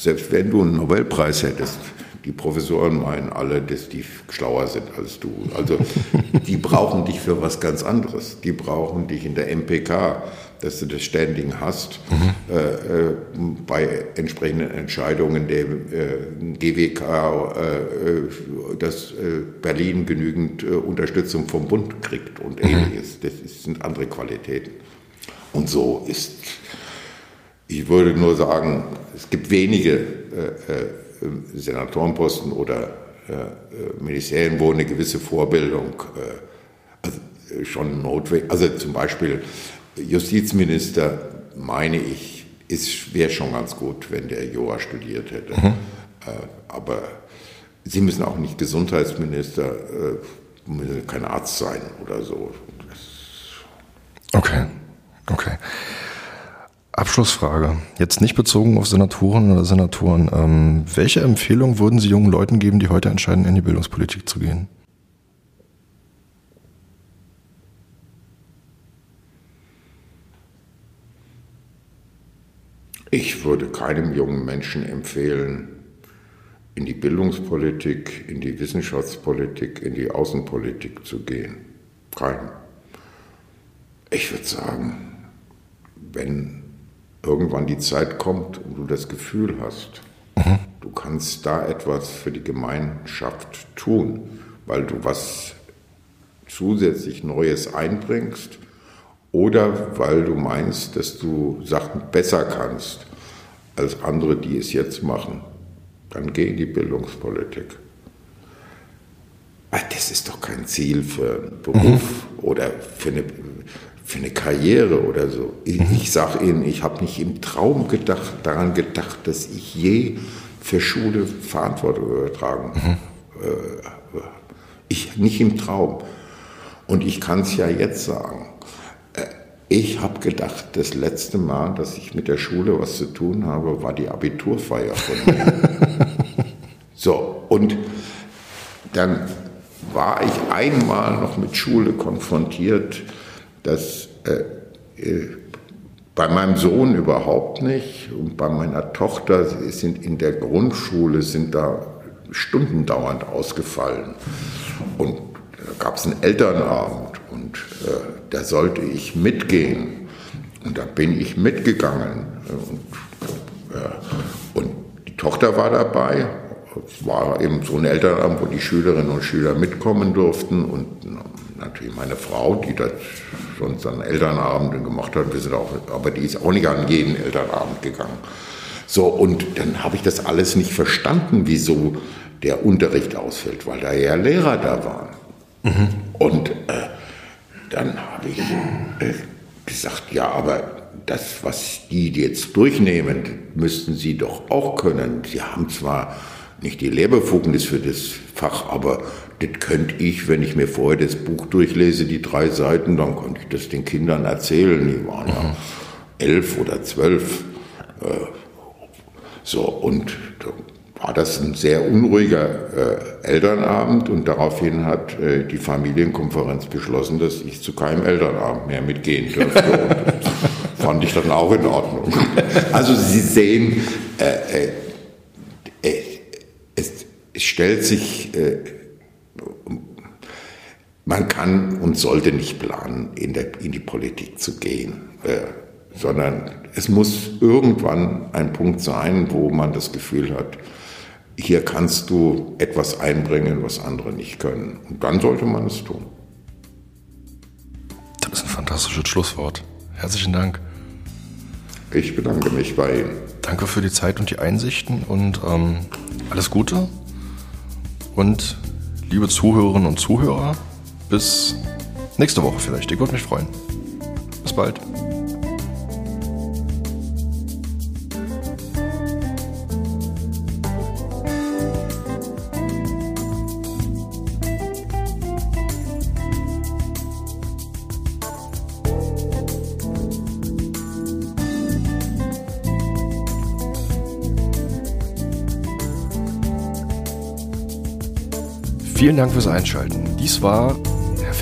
selbst wenn du einen Nobelpreis hättest, die Professoren meinen alle, dass die schlauer sind als du. Also die brauchen dich für was ganz anderes. Die brauchen dich in der MPK, dass du das Standing hast, mhm. äh, äh, bei entsprechenden Entscheidungen der äh, GWK, äh, dass äh, Berlin genügend äh, Unterstützung vom Bund kriegt und mhm. ähnliches. Das sind andere Qualitäten. Und so ist, ich würde nur sagen, es gibt wenige Senatorenposten oder Ministerien, wo eine gewisse Vorbildung also schon notwendig, also zum Beispiel Justizminister, meine ich, wäre schon ganz gut, wenn der Jura studiert hätte. Mhm. Äh, aber Sie müssen auch nicht Gesundheitsminister, äh, müssen kein Arzt sein oder so. Das okay, okay. Abschlussfrage. Jetzt nicht bezogen auf Senatoren oder Senatoren. Ähm, welche Empfehlung würden Sie jungen Leuten geben, die heute entscheiden, in die Bildungspolitik zu gehen? Ich würde keinem jungen Menschen empfehlen, in die Bildungspolitik, in die Wissenschaftspolitik, in die Außenpolitik zu gehen. Keinem. Ich würde sagen, wenn irgendwann die Zeit kommt und du das Gefühl hast, mhm. du kannst da etwas für die Gemeinschaft tun, weil du was zusätzlich Neues einbringst oder weil du meinst, dass du Sachen besser kannst als andere, die es jetzt machen, dann geh in die Bildungspolitik. Ah, das ist doch kein Ziel für einen Beruf mhm. oder für eine, für eine Karriere oder so. Ich, mhm. ich sage Ihnen, ich habe nicht im Traum gedacht, daran gedacht, dass ich je für Schule Verantwortung übertragen. Mhm. Äh, ich nicht im Traum. Und ich kann es ja jetzt sagen. Äh, ich habe gedacht, das letzte Mal, dass ich mit der Schule was zu tun habe, war die Abiturfeier von mir. so, und dann war ich einmal noch mit Schule konfrontiert, dass äh, äh, bei meinem Sohn überhaupt nicht und bei meiner Tochter sind in der Grundschule sind da Stunden ausgefallen. Und da gab es einen Elternabend und äh, da sollte ich mitgehen. Und da bin ich mitgegangen. Und, äh, und die Tochter war dabei. Es war eben so ein Elternabend, wo die Schülerinnen und Schüler mitkommen durften. Und natürlich meine Frau, die das sonst an Elternabenden gemacht hat, wir sind auch, aber die ist auch nicht an jeden Elternabend gegangen. So, und dann habe ich das alles nicht verstanden, wieso der Unterricht ausfällt, weil da ja Lehrer da waren. Mhm. Und äh, dann habe ich äh, gesagt, ja, aber das, was die jetzt durchnehmen, müssten sie doch auch können. Sie haben zwar nicht die Lehrbefugnis für das Fach, aber das könnte ich, wenn ich mir vorher das Buch durchlese, die drei Seiten, dann könnte ich das den Kindern erzählen. Die waren ja mhm. elf oder zwölf. Äh, so, und war das ein sehr unruhiger äh, Elternabend und daraufhin hat äh, die Familienkonferenz beschlossen, dass ich zu keinem Elternabend mehr mitgehen dürfte. fand ich dann auch in Ordnung. Also Sie sehen, äh, es, es, stellt sich, man kann und sollte nicht planen, in, der, in die Politik zu gehen sondern es muss irgendwann ein Punkt sein, wo man das Gefühl hat, hier kannst du etwas einbringen, was andere nicht können. Und dann sollte man es tun. Das ist ein fantastisches Schlusswort. Herzlichen Dank. Ich bedanke mich bei Ihnen. Danke für die Zeit und die Einsichten und ähm, alles Gute. Und liebe Zuhörerinnen und Zuhörer, bis nächste Woche vielleicht. Ich würde mich freuen. Bis bald. Vielen Dank fürs Einschalten. Dies war